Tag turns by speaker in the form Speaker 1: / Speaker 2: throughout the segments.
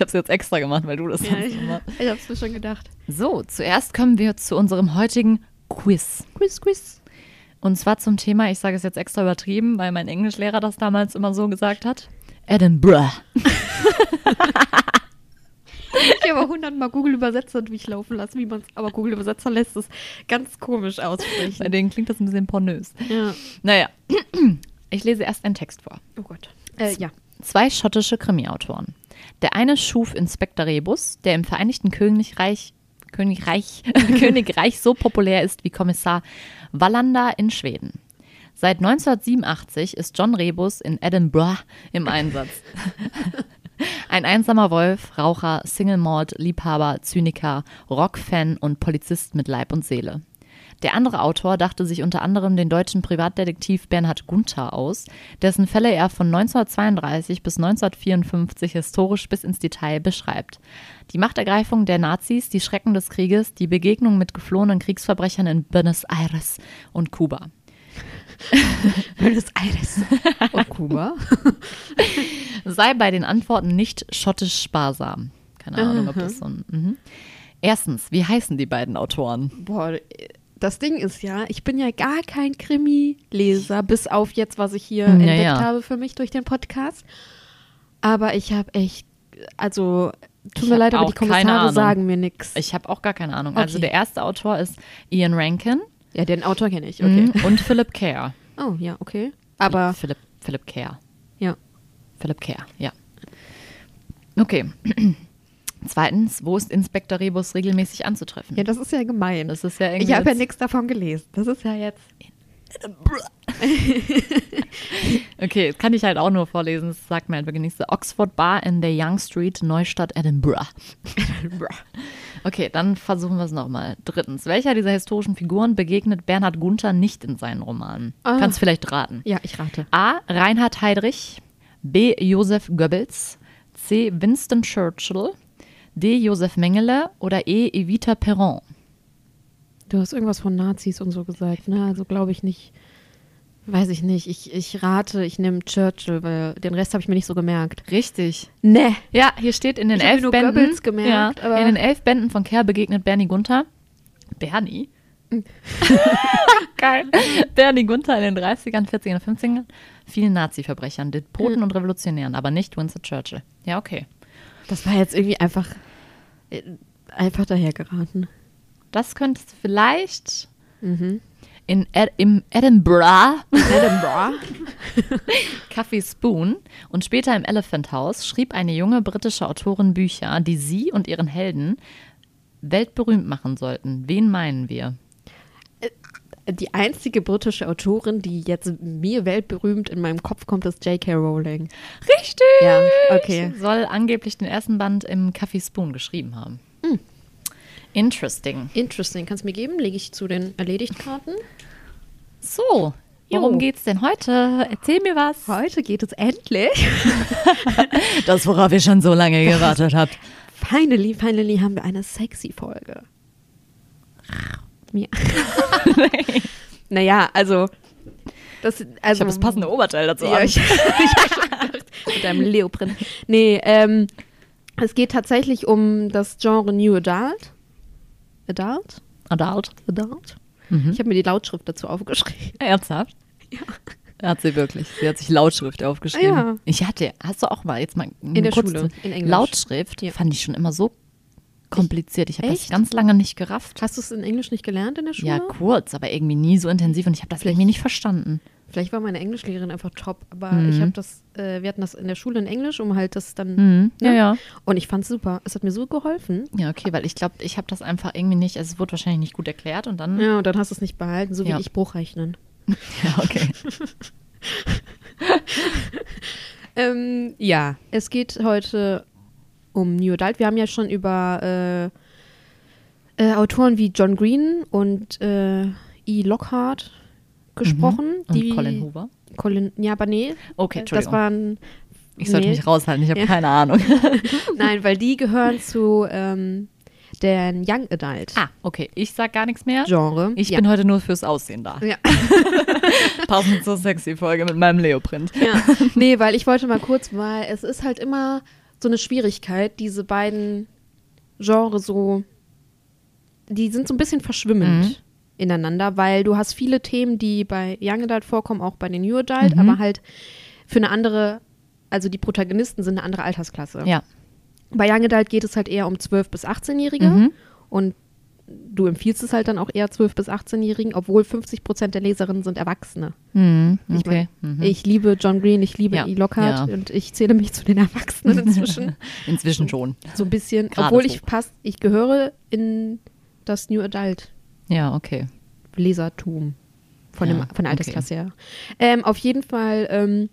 Speaker 1: Ich habe es jetzt extra gemacht, weil du das
Speaker 2: Ja,
Speaker 1: sonst
Speaker 2: ich,
Speaker 1: immer.
Speaker 2: ich hab's mir schon gedacht.
Speaker 1: So, zuerst kommen wir zu unserem heutigen Quiz.
Speaker 2: Quiz, Quiz.
Speaker 1: Und zwar zum Thema, ich sage es jetzt extra übertrieben, weil mein Englischlehrer das damals immer so gesagt hat. Edinburgh.
Speaker 2: Ich habe hundertmal Google Übersetzer durchlaufen lassen, wie man es aber Google Übersetzer lässt es ganz komisch
Speaker 1: Bei
Speaker 2: aussprechen.
Speaker 1: denen klingt das ein bisschen pornös.
Speaker 2: Ja.
Speaker 1: Naja, ich lese erst einen Text vor.
Speaker 2: Oh Gott. Äh, ja.
Speaker 1: Zwei schottische Krimi-Autoren. Der eine schuf Inspektor Rebus, der im Vereinigten Königreich, Königreich, Königreich so populär ist wie Kommissar Wallander in Schweden. Seit 1987 ist John Rebus in Edinburgh im Einsatz. Ein einsamer Wolf, Raucher, Single-Malt, Liebhaber, Zyniker, Rockfan und Polizist mit Leib und Seele. Der andere Autor dachte sich unter anderem den deutschen Privatdetektiv Bernhard Gunther aus, dessen Fälle er von 1932 bis 1954 historisch bis ins Detail beschreibt. Die Machtergreifung der Nazis, die Schrecken des Krieges, die Begegnung mit geflohenen Kriegsverbrechern in Buenos Aires und Kuba.
Speaker 2: Buenos Aires. Und Kuba.
Speaker 1: Sei bei den Antworten nicht schottisch sparsam. Keine Ahnung, ob das so ein. Mhm. Erstens, wie heißen die beiden Autoren?
Speaker 2: Boah, das Ding ist ja, ich bin ja gar kein Krimi-Leser, bis auf jetzt, was ich hier
Speaker 1: Ja,
Speaker 2: entdeckt
Speaker 1: ja.
Speaker 2: habe für mich durch den Podcast. Aber ich habe echt, also, tut mir leid, aber die
Speaker 1: Ahnung.
Speaker 2: sagen mir nichts.
Speaker 1: Ich habe auch gar keine Ahnung. Also
Speaker 2: Okay.
Speaker 1: der erste Autor ist Ian Rankin
Speaker 2: Ja, den Autor kenne ich, okay.
Speaker 1: mhm, und Philip Kerr.
Speaker 2: Oh, ja, okay. Aber,
Speaker 1: Philipp, Philipp Kerr.
Speaker 2: ja.
Speaker 1: Philipp Kerr, ja. Okay. Zweitens, wo ist Inspektor Rebus regelmäßig anzutreffen?
Speaker 2: Ja, das ist ja gemein.
Speaker 1: Das ist ja irgendwie.
Speaker 2: ich habe ja nichts davon gelesen. Das ist ja jetzt.
Speaker 1: Okay, das kann ich halt auch nur vorlesen. Das sagt mir halt wirklich nichts. Oxford Bar in der Young Street, Neustadt, Edinburgh. Okay, dann versuchen wir es nochmal. Drittens, welcher dieser historischen Figuren begegnet Bernhard Gunther nicht in seinen Romanen?
Speaker 2: Ah.
Speaker 1: Kannst vielleicht raten.
Speaker 2: Ja, ich rate.
Speaker 1: A. Reinhard Heydrich. B. Josef Goebbels. C. Winston Churchill. D. Josef Mengele. Oder E. Evita Perron.
Speaker 2: Du hast irgendwas von Nazis und so gesagt, ne? Also glaube ich nicht. Weiß ich nicht. Ich, ich rate, ich nehme Churchill, weil den Rest habe ich mir nicht so gemerkt.
Speaker 1: Richtig.
Speaker 2: Ne.
Speaker 1: Ja, hier steht in den
Speaker 2: Ich
Speaker 1: elf
Speaker 2: nur
Speaker 1: Bänden.
Speaker 2: Goebbels gemerkt,
Speaker 1: ja, in den elf Bänden von Kerr begegnet Bernie Gunther. Bernie? Geil. Bernie Gunther in den 30ern, 40ern und 50ern. Vielen Nazi-Verbrechern, Despoten und Revolutionären, aber nicht Winston Churchill. Ja, okay.
Speaker 2: Das war jetzt irgendwie einfach. äh, Einfach dahergeraten.
Speaker 1: Das könntest du vielleicht
Speaker 2: Mhm.
Speaker 1: in Ed im Edinburgh
Speaker 2: Edinburgh.
Speaker 1: Café Spoon und später im Elephant House schrieb eine junge britische Autorin Bücher, die sie und ihren Helden weltberühmt machen sollten. Wen meinen wir?
Speaker 2: Die einzige britische Autorin, die jetzt mir weltberühmt in meinem Kopf kommt, ist J.K. Rowling.
Speaker 1: Richtig!
Speaker 2: Ja, okay.
Speaker 1: Soll angeblich den ersten Band im Café Spoon geschrieben haben.
Speaker 2: Hm.
Speaker 1: Interesting.
Speaker 2: Interesting. Kannst du mir geben? Lege ich zu den Erledigtkarten.
Speaker 1: So, worum
Speaker 2: Jo.
Speaker 1: geht's denn heute? Erzähl mir was.
Speaker 2: Heute geht es endlich.
Speaker 1: Das, worauf ihr schon so lange gewartet habt.
Speaker 2: Finally, finally haben wir eine sexy Folge. Ja. naja, also. Das, also
Speaker 1: Ich habe das passende Oberteil dazu
Speaker 2: Ja,
Speaker 1: an.
Speaker 2: ich, ich gedacht, mit einem Leoprint. Nee, ähm, es geht tatsächlich um das Genre New Adult. Adult?
Speaker 1: Adult.
Speaker 2: Adult?
Speaker 1: Mhm.
Speaker 2: Ich habe mir die Lautschrift dazu aufgeschrieben.
Speaker 1: Ernsthaft? Ja. Hat sie wirklich. Sie hat sich Lautschrift aufgeschrieben.
Speaker 2: Ja.
Speaker 1: Ich hatte, hast du auch mal jetzt mal
Speaker 2: In der
Speaker 1: kurz
Speaker 2: Schule, in Englisch.
Speaker 1: Lautschrift
Speaker 2: Ja.
Speaker 1: fand ich schon immer so kompliziert. Ich habe das ganz lange nicht gerafft.
Speaker 2: Hast du es in Englisch nicht gelernt in der Schule?
Speaker 1: Ja, kurz, aber irgendwie nie so intensiv und ich habe das irgendwie nicht verstanden.
Speaker 2: Vielleicht war meine Englischlehrerin einfach top, aber
Speaker 1: Mhm.
Speaker 2: ich habe das, äh, wir hatten das in der Schule in Englisch, um halt das dann.
Speaker 1: Mhm. Ja,
Speaker 2: ne?
Speaker 1: ja.
Speaker 2: Und ich fand es super. Es hat mir so geholfen.
Speaker 1: Ja, okay, weil ich glaube, ich habe das einfach irgendwie nicht, also es wurde wahrscheinlich nicht gut erklärt und dann.
Speaker 2: Ja, und dann hast du es nicht behalten, so wie
Speaker 1: Ja.
Speaker 2: ich Bruchrechnen.
Speaker 1: Ja, okay.
Speaker 2: Ähm, ja, es geht heute um New Adult. Wir haben ja schon über äh, äh, Autoren wie John Green und äh, E. Lockhart gesprochen.
Speaker 1: Und
Speaker 2: die,
Speaker 1: Colin Hoover.
Speaker 2: Colin, ja, aber nee.
Speaker 1: Okay,
Speaker 2: Das
Speaker 1: Entschuldigung.
Speaker 2: waren.
Speaker 1: ich sollte
Speaker 2: nee.
Speaker 1: mich raushalten, ich habe
Speaker 2: Ja.
Speaker 1: keine Ahnung.
Speaker 2: Nein, weil die gehören zu ähm, der Young Adult
Speaker 1: ah, okay. Ich sag gar nichts mehr.
Speaker 2: Genre.
Speaker 1: Ich
Speaker 2: ja.
Speaker 1: bin heute nur fürs Aussehen da.
Speaker 2: Ja.
Speaker 1: Passend zur sexy Folge mit meinem Leoprint.
Speaker 2: Ja, nee, weil ich wollte mal kurz, weil es ist halt immer so eine Schwierigkeit, diese beiden Genres so, die sind so ein bisschen verschwimmend
Speaker 1: Mhm.
Speaker 2: ineinander, weil du hast viele Themen, die bei Young Adult vorkommen, auch bei den New Adult,
Speaker 1: Mhm.
Speaker 2: aber halt für eine andere, also die Protagonisten sind eine andere Altersklasse.
Speaker 1: Ja.
Speaker 2: Bei Young Adult geht es halt eher um 12- bis 18-Jährige
Speaker 1: Mhm.
Speaker 2: und du empfiehlst es halt dann auch eher 12- bis 18-Jährigen, obwohl 50 Prozent der Leserinnen sind Erwachsene. Ich
Speaker 1: Okay.
Speaker 2: mein,
Speaker 1: Mhm.
Speaker 2: Ich liebe John Green, ich liebe
Speaker 1: Ja,
Speaker 2: E. Lockhart
Speaker 1: ja.
Speaker 2: und ich zähle mich zu den Erwachsenen inzwischen.
Speaker 1: Inzwischen schon.
Speaker 2: so ein bisschen,
Speaker 1: Gerade
Speaker 2: obwohl
Speaker 1: so.
Speaker 2: ich passt, ich gehöre in das New Adult
Speaker 1: Ja, okay.
Speaker 2: Lesertum von,
Speaker 1: Ja,
Speaker 2: dem, von der Altersklasse her. Ähm, auf jeden Fall ähm,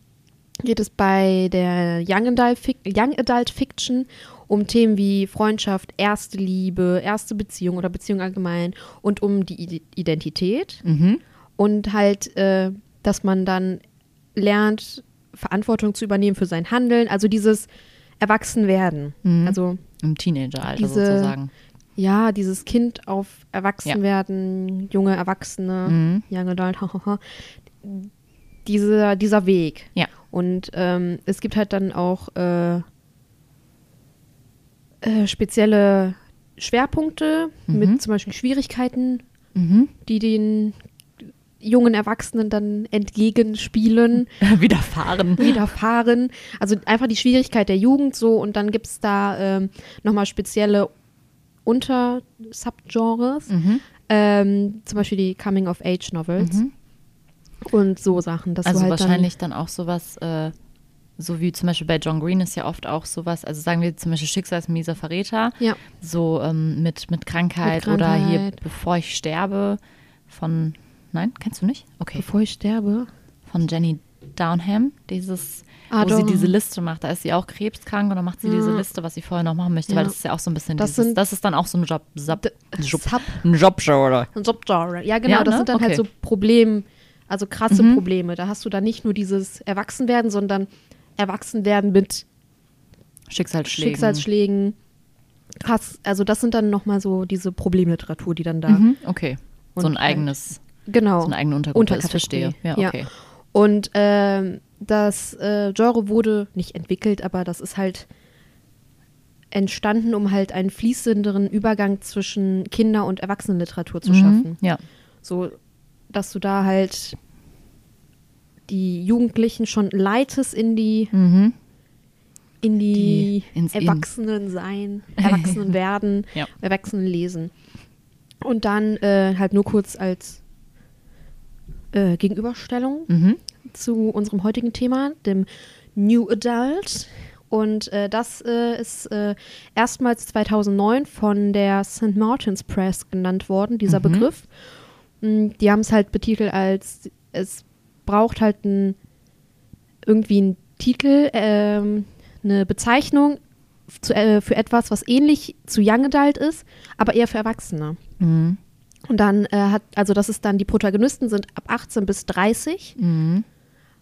Speaker 2: geht es bei der Young Adult, Fic Young Adult Fiction um Themen wie Freundschaft, erste Liebe, erste Beziehung oder Beziehung allgemein und um die Ide- Identität
Speaker 1: Mhm.
Speaker 2: und halt, äh, dass man dann lernt, Verantwortung zu übernehmen für sein Handeln, also dieses Erwachsenwerden.
Speaker 1: Mhm.
Speaker 2: Also
Speaker 1: Im Teenageralter
Speaker 2: Diese-
Speaker 1: sozusagen.
Speaker 2: ja, dieses Kind auf Erwachsenwerden, junge Erwachsene,
Speaker 1: Mhm.
Speaker 2: Young Adult, dieser, dieser Weg.
Speaker 1: Ja.
Speaker 2: Und ähm, es gibt halt dann auch äh, äh, spezielle Schwerpunkte
Speaker 1: Mhm.
Speaker 2: mit zum Beispiel Schwierigkeiten,
Speaker 1: Mhm.
Speaker 2: die den jungen Erwachsenen dann entgegenspielen,
Speaker 1: Widerfahren.
Speaker 2: widerfahren. Also einfach die Schwierigkeit der Jugend so und dann gibt es da ähm, nochmal spezielle Unter-Subgenres,
Speaker 1: Mhm.
Speaker 2: ähm, zum Beispiel die Coming-of-Age-Novels
Speaker 1: Mhm.
Speaker 2: und so Sachen.
Speaker 1: Also
Speaker 2: halt
Speaker 1: wahrscheinlich dann, auch sowas, äh, so wie zum Beispiel bei John Green ist ja oft auch sowas, also sagen wir zum Beispiel Schicksalsmieser Verräter,
Speaker 2: ja,
Speaker 1: so ähm, mit, mit, Krankheit
Speaker 2: Mit
Speaker 1: oder hier,
Speaker 2: Krankheit.
Speaker 1: bevor ich sterbe, von, nein, kennst du nicht? Okay,
Speaker 2: bevor ich sterbe.
Speaker 1: von Jenny Downham, dieses,
Speaker 2: Ah,
Speaker 1: wo sie
Speaker 2: doch.
Speaker 1: diese Liste macht, da ist sie auch krebskrank und dann macht sie diese
Speaker 2: Ja.
Speaker 1: Liste, was sie vorher noch machen möchte,
Speaker 2: Ja.
Speaker 1: weil das ist ja auch so ein bisschen
Speaker 2: Das
Speaker 1: dieses,
Speaker 2: sind-
Speaker 1: das ist dann auch so ein Job, Sub, Job,
Speaker 2: Sub-
Speaker 1: ein oder?
Speaker 2: Ein Subgenre. Ja, genau,
Speaker 1: Ja,
Speaker 2: das
Speaker 1: ne?
Speaker 2: sind dann halt
Speaker 1: Okay.
Speaker 2: so Problem, also krasse
Speaker 1: Mhm.
Speaker 2: Probleme. Da hast du dann nicht nur dieses Erwachsenwerden, sondern Erwachsenwerden mit
Speaker 1: Schicksalsschlägen.
Speaker 2: Schicksalsschlägen. Krass, also das sind dann nochmal so diese Problemliteratur, die dann da.
Speaker 1: Mhm, okay, so ein
Speaker 2: halt-
Speaker 1: eigenes,
Speaker 2: Genau.
Speaker 1: so eine eigene Untergruppe
Speaker 2: Unterkategorie.
Speaker 1: verstehe. Ja,
Speaker 2: Ja.
Speaker 1: okay.
Speaker 2: Und ähm, das äh, Genre wurde nicht entwickelt, aber das ist halt entstanden, um halt einen fließenderen Übergang zwischen Kinder- und Erwachsenenliteratur zu schaffen.
Speaker 1: Mhm, ja.
Speaker 2: So, dass du da halt die Jugendlichen schon leitest in die,
Speaker 1: Mhm.
Speaker 2: in die,
Speaker 1: Die In.
Speaker 2: Erwachsenen sein, Erwachsenen werden,
Speaker 1: Ja.
Speaker 2: Erwachsenen lesen. Und dann äh, halt nur kurz als äh, Gegenüberstellung
Speaker 1: Mhm.
Speaker 2: zu unserem heutigen Thema, dem New Adult. Und äh, das äh, ist äh, erstmals 2009 von der St. Martin's Press genannt worden, dieser
Speaker 1: Mhm.
Speaker 2: Begriff. Mm, Die haben es halt betitelt als, es braucht halt ein, irgendwie einen Titel, ähm, eine Bezeichnung zu, äh, für etwas, was ähnlich zu Young Adult ist, aber eher für Erwachsene.
Speaker 1: Mhm.
Speaker 2: Und dann äh, hat, also das ist dann, die Protagonisten sind ab 18 bis 30
Speaker 1: Mhm.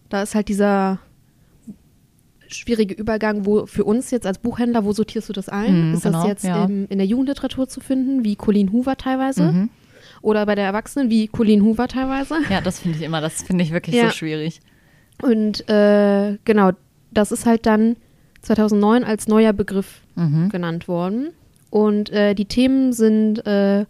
Speaker 2: da ist halt dieser schwierige Übergang, wo für uns jetzt als Buchhändler, wo sortierst du das ein?
Speaker 1: Mhm,
Speaker 2: ist das
Speaker 1: genau,
Speaker 2: jetzt
Speaker 1: ja.
Speaker 2: im, in der Jugendliteratur zu finden, wie Colleen Hoover teilweise?
Speaker 1: Mhm.
Speaker 2: Oder bei der Erwachsenen, wie Colleen Hoover teilweise?
Speaker 1: Ja, das finde ich immer, das finde ich wirklich
Speaker 2: Ja.
Speaker 1: so schwierig.
Speaker 2: Und äh, genau, das ist halt dann 2009 als neuer Begriff
Speaker 1: Mhm.
Speaker 2: genannt worden. Und äh, die Themen sind äh,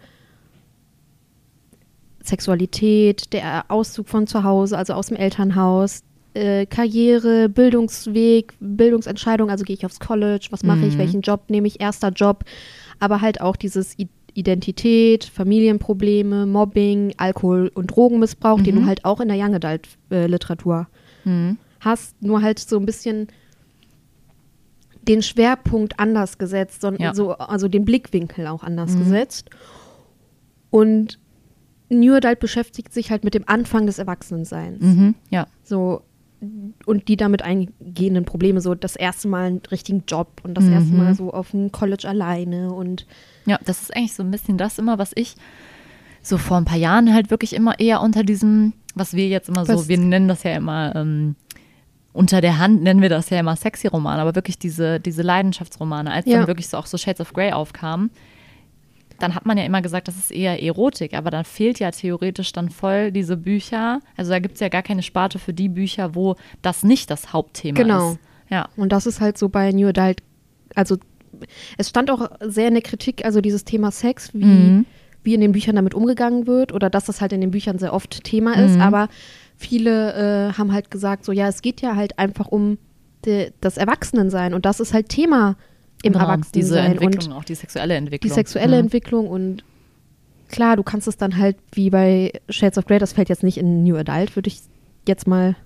Speaker 2: Sexualität, der Auszug von zu Hause, also aus dem Elternhaus, äh, Karriere, Bildungsweg, Bildungsentscheidung, also gehe ich aufs College, was mache ich,
Speaker 1: Mhm.
Speaker 2: welchen Job nehme ich, erster Job, aber halt auch dieses Identität, Familienprobleme, Mobbing, Alkohol- und Drogenmissbrauch, den
Speaker 1: Mhm.
Speaker 2: du halt auch in der Young Adult äh, Literatur
Speaker 1: Mhm.
Speaker 2: hast, nur halt so ein bisschen den Schwerpunkt anders gesetzt, sondern
Speaker 1: Ja.
Speaker 2: so, also den Blickwinkel auch anders
Speaker 1: Mhm.
Speaker 2: gesetzt. Und New Adult beschäftigt sich halt mit dem Anfang des Erwachsenenseins.
Speaker 1: Mhm. Ja.
Speaker 2: So und die damit eingehenden Probleme, so das erste Mal einen richtigen Job und das
Speaker 1: Mhm.
Speaker 2: erste Mal so auf dem College alleine und
Speaker 1: Ja, das ist eigentlich so ein bisschen das immer, was ich so vor ein paar Jahren halt wirklich immer eher unter diesem, was wir jetzt immer so, wir nennen das ja immer ähm, unter der Hand nennen wir das ja immer sexy Romane, aber wirklich diese, diese Leidenschaftsromane, als
Speaker 2: Ja.
Speaker 1: dann wirklich so auch so Shades of Grey aufkamen, dann hat man ja immer gesagt, das ist eher Erotik, aber dann fehlt ja theoretisch dann voll diese Bücher. Also da gibt es ja gar keine Sparte für die Bücher, wo das nicht das Hauptthema
Speaker 2: Genau.
Speaker 1: ist. Ja.
Speaker 2: Und das ist halt so bei New Adult, also es stand auch sehr in der Kritik, also dieses Thema Sex, wie,
Speaker 1: Mhm.
Speaker 2: wie in den Büchern damit umgegangen wird oder dass das halt in den Büchern sehr oft Thema ist,
Speaker 1: Mhm.
Speaker 2: aber viele äh, haben halt gesagt, so ja, es geht ja halt einfach um de, das Erwachsenensein und das ist halt Thema im
Speaker 1: Genau,
Speaker 2: Erwachsenensein
Speaker 1: diese
Speaker 2: und
Speaker 1: Entwicklung, auch die sexuelle Entwicklung.
Speaker 2: die sexuelle
Speaker 1: Mhm.
Speaker 2: Entwicklung und klar, du kannst es dann halt wie bei Shades of Grey, das fällt jetzt nicht in New Adult, würde ich jetzt mal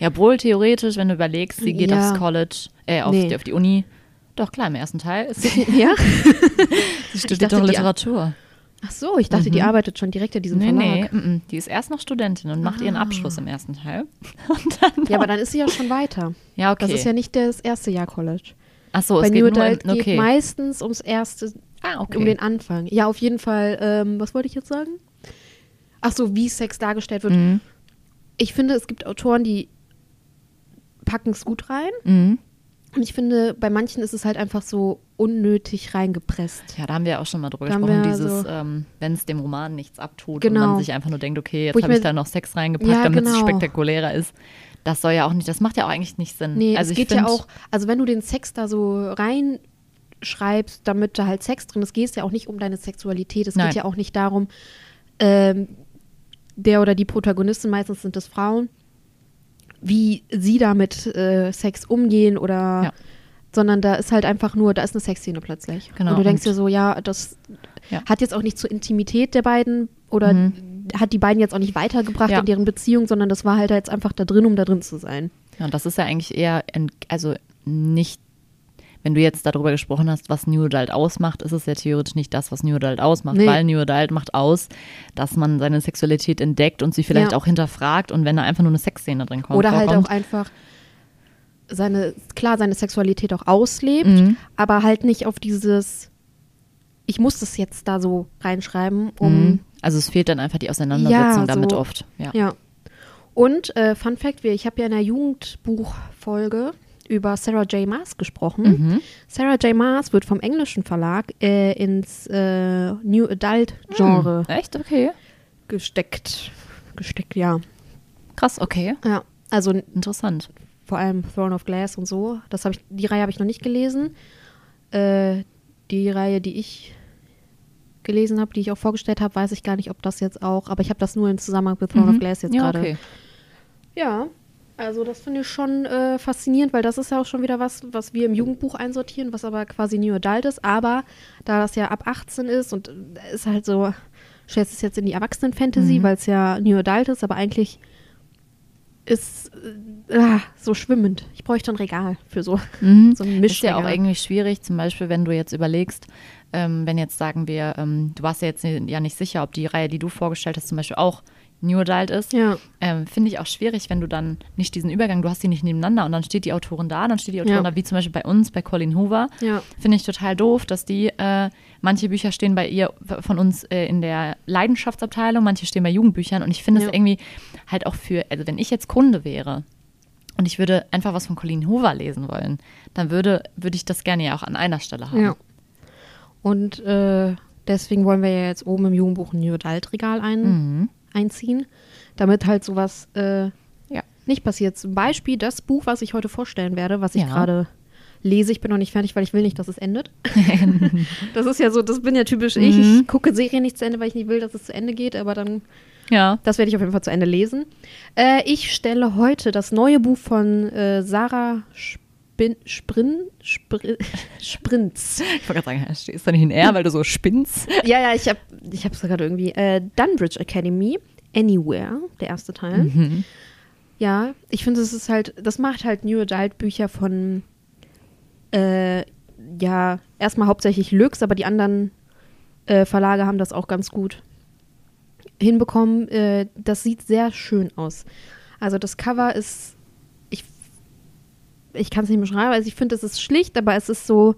Speaker 1: Ja, obwohl theoretisch, wenn du überlegst, sie geht
Speaker 2: Ja.
Speaker 1: aufs College, äh, auf,
Speaker 2: Nee.
Speaker 1: die, auf die Uni. Doch, klar, im ersten Teil. Ist sie,
Speaker 2: ja.
Speaker 1: sie studiert
Speaker 2: dachte,
Speaker 1: doch
Speaker 2: die-
Speaker 1: Literatur.
Speaker 2: Ach so, ich dachte, die
Speaker 1: Mhm.
Speaker 2: arbeitet schon direkt in diesem
Speaker 1: Nee,
Speaker 2: Verlag.
Speaker 1: nee, mm, mm. die ist erst noch Studentin und macht ihren
Speaker 2: Ah.
Speaker 1: Abschluss im ersten Teil.
Speaker 2: Ja, aber dann ist sie ja schon weiter.
Speaker 1: ja, okay.
Speaker 2: Das ist ja nicht das erste Jahr College.
Speaker 1: Ach so,
Speaker 2: Bei
Speaker 1: es geht
Speaker 2: New
Speaker 1: nur
Speaker 2: Adult
Speaker 1: in, okay.
Speaker 2: geht meistens ums erste,
Speaker 1: ah, okay.
Speaker 2: um den Anfang. Ja, auf jeden Fall. Ähm, was wollte ich jetzt sagen? Ach so, wie Sex dargestellt wird.
Speaker 1: Mhm.
Speaker 2: Ich finde, es gibt Autoren, die packen es gut rein.
Speaker 1: Mhm.
Speaker 2: Und ich finde, bei manchen ist es halt einfach so unnötig reingepresst.
Speaker 1: Ja, da haben wir auch schon mal drüber
Speaker 2: Da
Speaker 1: gesprochen, dieses,
Speaker 2: so-
Speaker 1: ähm, wenn es dem Roman nichts abtut und
Speaker 2: Genau.
Speaker 1: man sich einfach nur denkt, okay, jetzt
Speaker 2: ich
Speaker 1: habe ich da noch Sex reingepackt,
Speaker 2: Ja,
Speaker 1: damit es
Speaker 2: genau.
Speaker 1: spektakulärer ist. Das soll ja auch nicht, das macht ja auch eigentlich nicht Sinn.
Speaker 2: Nee,
Speaker 1: also
Speaker 2: es geht ja auch, also wenn du den Sex da so reinschreibst, damit da halt Sex drin ist, geht es ja auch nicht um deine Sexualität. Es
Speaker 1: Nein.
Speaker 2: geht ja auch nicht darum, ähm, der oder die Protagonistin, meistens sind es Frauen, wie sie da mit äh, Sex umgehen oder
Speaker 1: Ja.
Speaker 2: sondern da ist halt einfach nur, da ist eine Sexszene plötzlich.
Speaker 1: Genau,
Speaker 2: Und du denkst
Speaker 1: und-
Speaker 2: dir so, ja, das
Speaker 1: Ja.
Speaker 2: hat jetzt auch nicht zur Intimität der beiden oder
Speaker 1: Mhm.
Speaker 2: hat die beiden jetzt auch nicht weitergebracht
Speaker 1: Ja.
Speaker 2: in deren Beziehung, sondern das war halt jetzt einfach da drin, um da drin zu sein.
Speaker 1: Ja, und das ist ja eigentlich eher, also nicht, wenn du jetzt darüber gesprochen hast, was New Adult ausmacht, ist es ja theoretisch nicht das, was New Adult ausmacht,
Speaker 2: Nee.
Speaker 1: weil New Adult macht aus, dass man seine Sexualität entdeckt und sie vielleicht
Speaker 2: Ja.
Speaker 1: auch hinterfragt und wenn da einfach nur eine Sexszene drin kommt.
Speaker 2: Oder halt
Speaker 1: vorkommt,
Speaker 2: auch einfach seine, klar, seine Sexualität auch auslebt,
Speaker 1: Mhm.
Speaker 2: aber halt nicht auf dieses, ich muss das jetzt da so reinschreiben, um,
Speaker 1: Mhm. Also es fehlt dann einfach die Auseinandersetzung
Speaker 2: Ja,
Speaker 1: damit
Speaker 2: so.
Speaker 1: oft. Ja.
Speaker 2: ja. Und äh, Fun Fact, wir- ich habe ja in der Jugendbuchfolge über Sarah J. Maas gesprochen.
Speaker 1: Mhm.
Speaker 2: Sarah J. Maas wird vom englischen Verlag äh, ins äh, New Adult Genre
Speaker 1: Echt? Okay.
Speaker 2: gesteckt. Gesteckt, ja.
Speaker 1: Krass, okay.
Speaker 2: Ja, also
Speaker 1: Interessant.
Speaker 2: vor allem Throne of Glass und so. Das habe ich, die Reihe habe ich noch nicht gelesen. Äh, die Reihe, die ich gelesen habe, die ich auch vorgestellt habe, weiß ich gar nicht, ob das jetzt auch, aber ich habe das nur im Zusammenhang mit Throne
Speaker 1: Mhm.
Speaker 2: of Glass jetzt
Speaker 1: ja,
Speaker 2: gerade.
Speaker 1: okay.
Speaker 2: Ja, also das finde ich schon äh, faszinierend, weil das ist ja auch schon wieder was, was wir im Jugendbuch einsortieren, was aber quasi New Adult ist. Aber da das ja ab 18 ist und äh, ist halt so, stellst es jetzt in die Erwachsenen-Fantasy,
Speaker 1: Mhm.
Speaker 2: weil es ja New Adult ist, aber eigentlich ist äh, ah, so schwimmend. Ich bräuchte ein Regal für so,
Speaker 1: Mhm.
Speaker 2: so ein
Speaker 1: Ist ja auch irgendwie schwierig, zum Beispiel, wenn du jetzt überlegst, ähm, wenn jetzt sagen wir, ähm, du warst ja jetzt ja nicht sicher, ob die Reihe, die du vorgestellt hast, zum Beispiel auch New Adult ist.
Speaker 2: Ja,
Speaker 1: Ähm, Finde ich auch schwierig, wenn du dann nicht diesen Übergang, du hast die nicht nebeneinander und dann steht die Autorin da, dann steht die Autorin
Speaker 2: Ja.
Speaker 1: da, wie zum Beispiel bei uns, bei Colin Hoover.
Speaker 2: ja.
Speaker 1: Finde ich total doof, dass die, äh, manche Bücher stehen bei ihr von uns äh, in der Leidenschaftsabteilung, manche stehen bei Jugendbüchern und ich finde es irgendwie halt auch für, also wenn ich jetzt Kunde wäre und ich würde einfach was von Colleen Hoover lesen wollen, dann würde, würde ich das gerne ja auch an einer Stelle haben.
Speaker 2: Ja. Und äh, deswegen wollen wir ja jetzt oben im Jugendbuch ein New Adult Regal ein,
Speaker 1: Mhm.
Speaker 2: Einziehen, damit halt sowas äh,
Speaker 1: Ja.
Speaker 2: nicht passiert. Zum Beispiel das Buch, was ich heute vorstellen werde, was ich
Speaker 1: Ja.
Speaker 2: gerade lese. Ich bin noch nicht fertig, weil ich will nicht, dass es endet. das ist ja so, das bin ja typisch ich.
Speaker 1: Mhm.
Speaker 2: Ich gucke Serien nicht zu Ende, weil ich nicht will, dass es zu Ende geht, aber dann,
Speaker 1: Ja.
Speaker 2: das werde ich auf jeden Fall zu Ende lesen. Äh, ich stelle heute das neue Buch von äh, Sarah Spin, Sprin, Sprin, Sprinz.
Speaker 1: Ich wollte gerade sagen, stehst du nicht in R, weil du so spinnst?
Speaker 2: Ja, ja, ich habe ich es gerade irgendwie. Äh, Dunbridge Academy, Anywhere, der erste Teil.
Speaker 1: Mhm.
Speaker 2: Ja, ich finde, es ist halt, das macht halt New Adult Bücher von, äh, ja, erstmal hauptsächlich Lux, aber die anderen äh, Verlage haben das auch ganz gut hinbekommen. Äh, das sieht sehr schön aus. Also das Cover ist ich kann es nicht beschreiben, also ich finde, es ist schlicht, aber es ist so,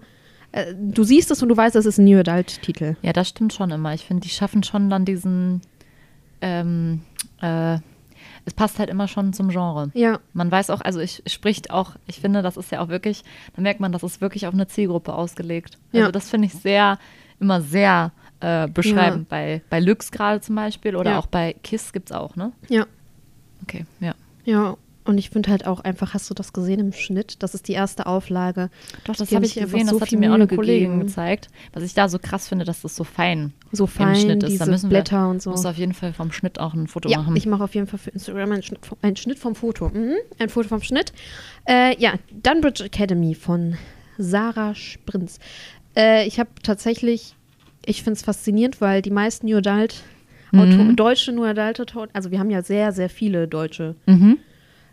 Speaker 2: äh, du siehst es und du weißt, es ist ein New Adult-Titel.
Speaker 1: Ja, das stimmt schon immer. Ich finde, die schaffen schon dann diesen, ähm, äh, es passt halt immer schon zum Genre.
Speaker 2: Ja.
Speaker 1: Man weiß auch, also ich spricht auch, ich finde, das ist ja auch wirklich, da merkt man, das ist wirklich auf eine Zielgruppe ausgelegt. Also
Speaker 2: Ja.
Speaker 1: das finde ich sehr, immer sehr äh, beschreibend. Bei, bei Lux gerade zum Beispiel oder
Speaker 2: Ja.
Speaker 1: auch bei Kiss gibt es auch, ne?
Speaker 2: Ja.
Speaker 1: Okay, ja.
Speaker 2: Ja. Und ich finde halt auch einfach, hast du das gesehen im Schnitt? Das ist die erste Auflage.
Speaker 1: Doch, das habe ich gesehen, das
Speaker 2: so
Speaker 1: hatte
Speaker 2: viel
Speaker 1: mir auch eine Kollegin
Speaker 2: gegeben.
Speaker 1: gezeigt. Was ich da so krass finde, dass das so fein
Speaker 2: So
Speaker 1: im
Speaker 2: fein,
Speaker 1: Schnitt ist. Da müssen
Speaker 2: Blätter
Speaker 1: wir,
Speaker 2: und so.
Speaker 1: muss auf jeden Fall vom Schnitt auch ein Foto
Speaker 2: Ja,
Speaker 1: machen.
Speaker 2: ich mache auf jeden Fall für Instagram einen Schnitt vom, einen Schnitt vom Foto. Mhm, ein Foto vom Schnitt. Äh, ja, Dunbridge Academy von Sarah Sprinz. Äh, ich habe tatsächlich, ich finde es faszinierend, weil die meisten New Adult,
Speaker 1: Mhm.
Speaker 2: deutsche New Adult Autoren, also wir haben ja sehr, sehr viele Deutsche,
Speaker 1: mhm.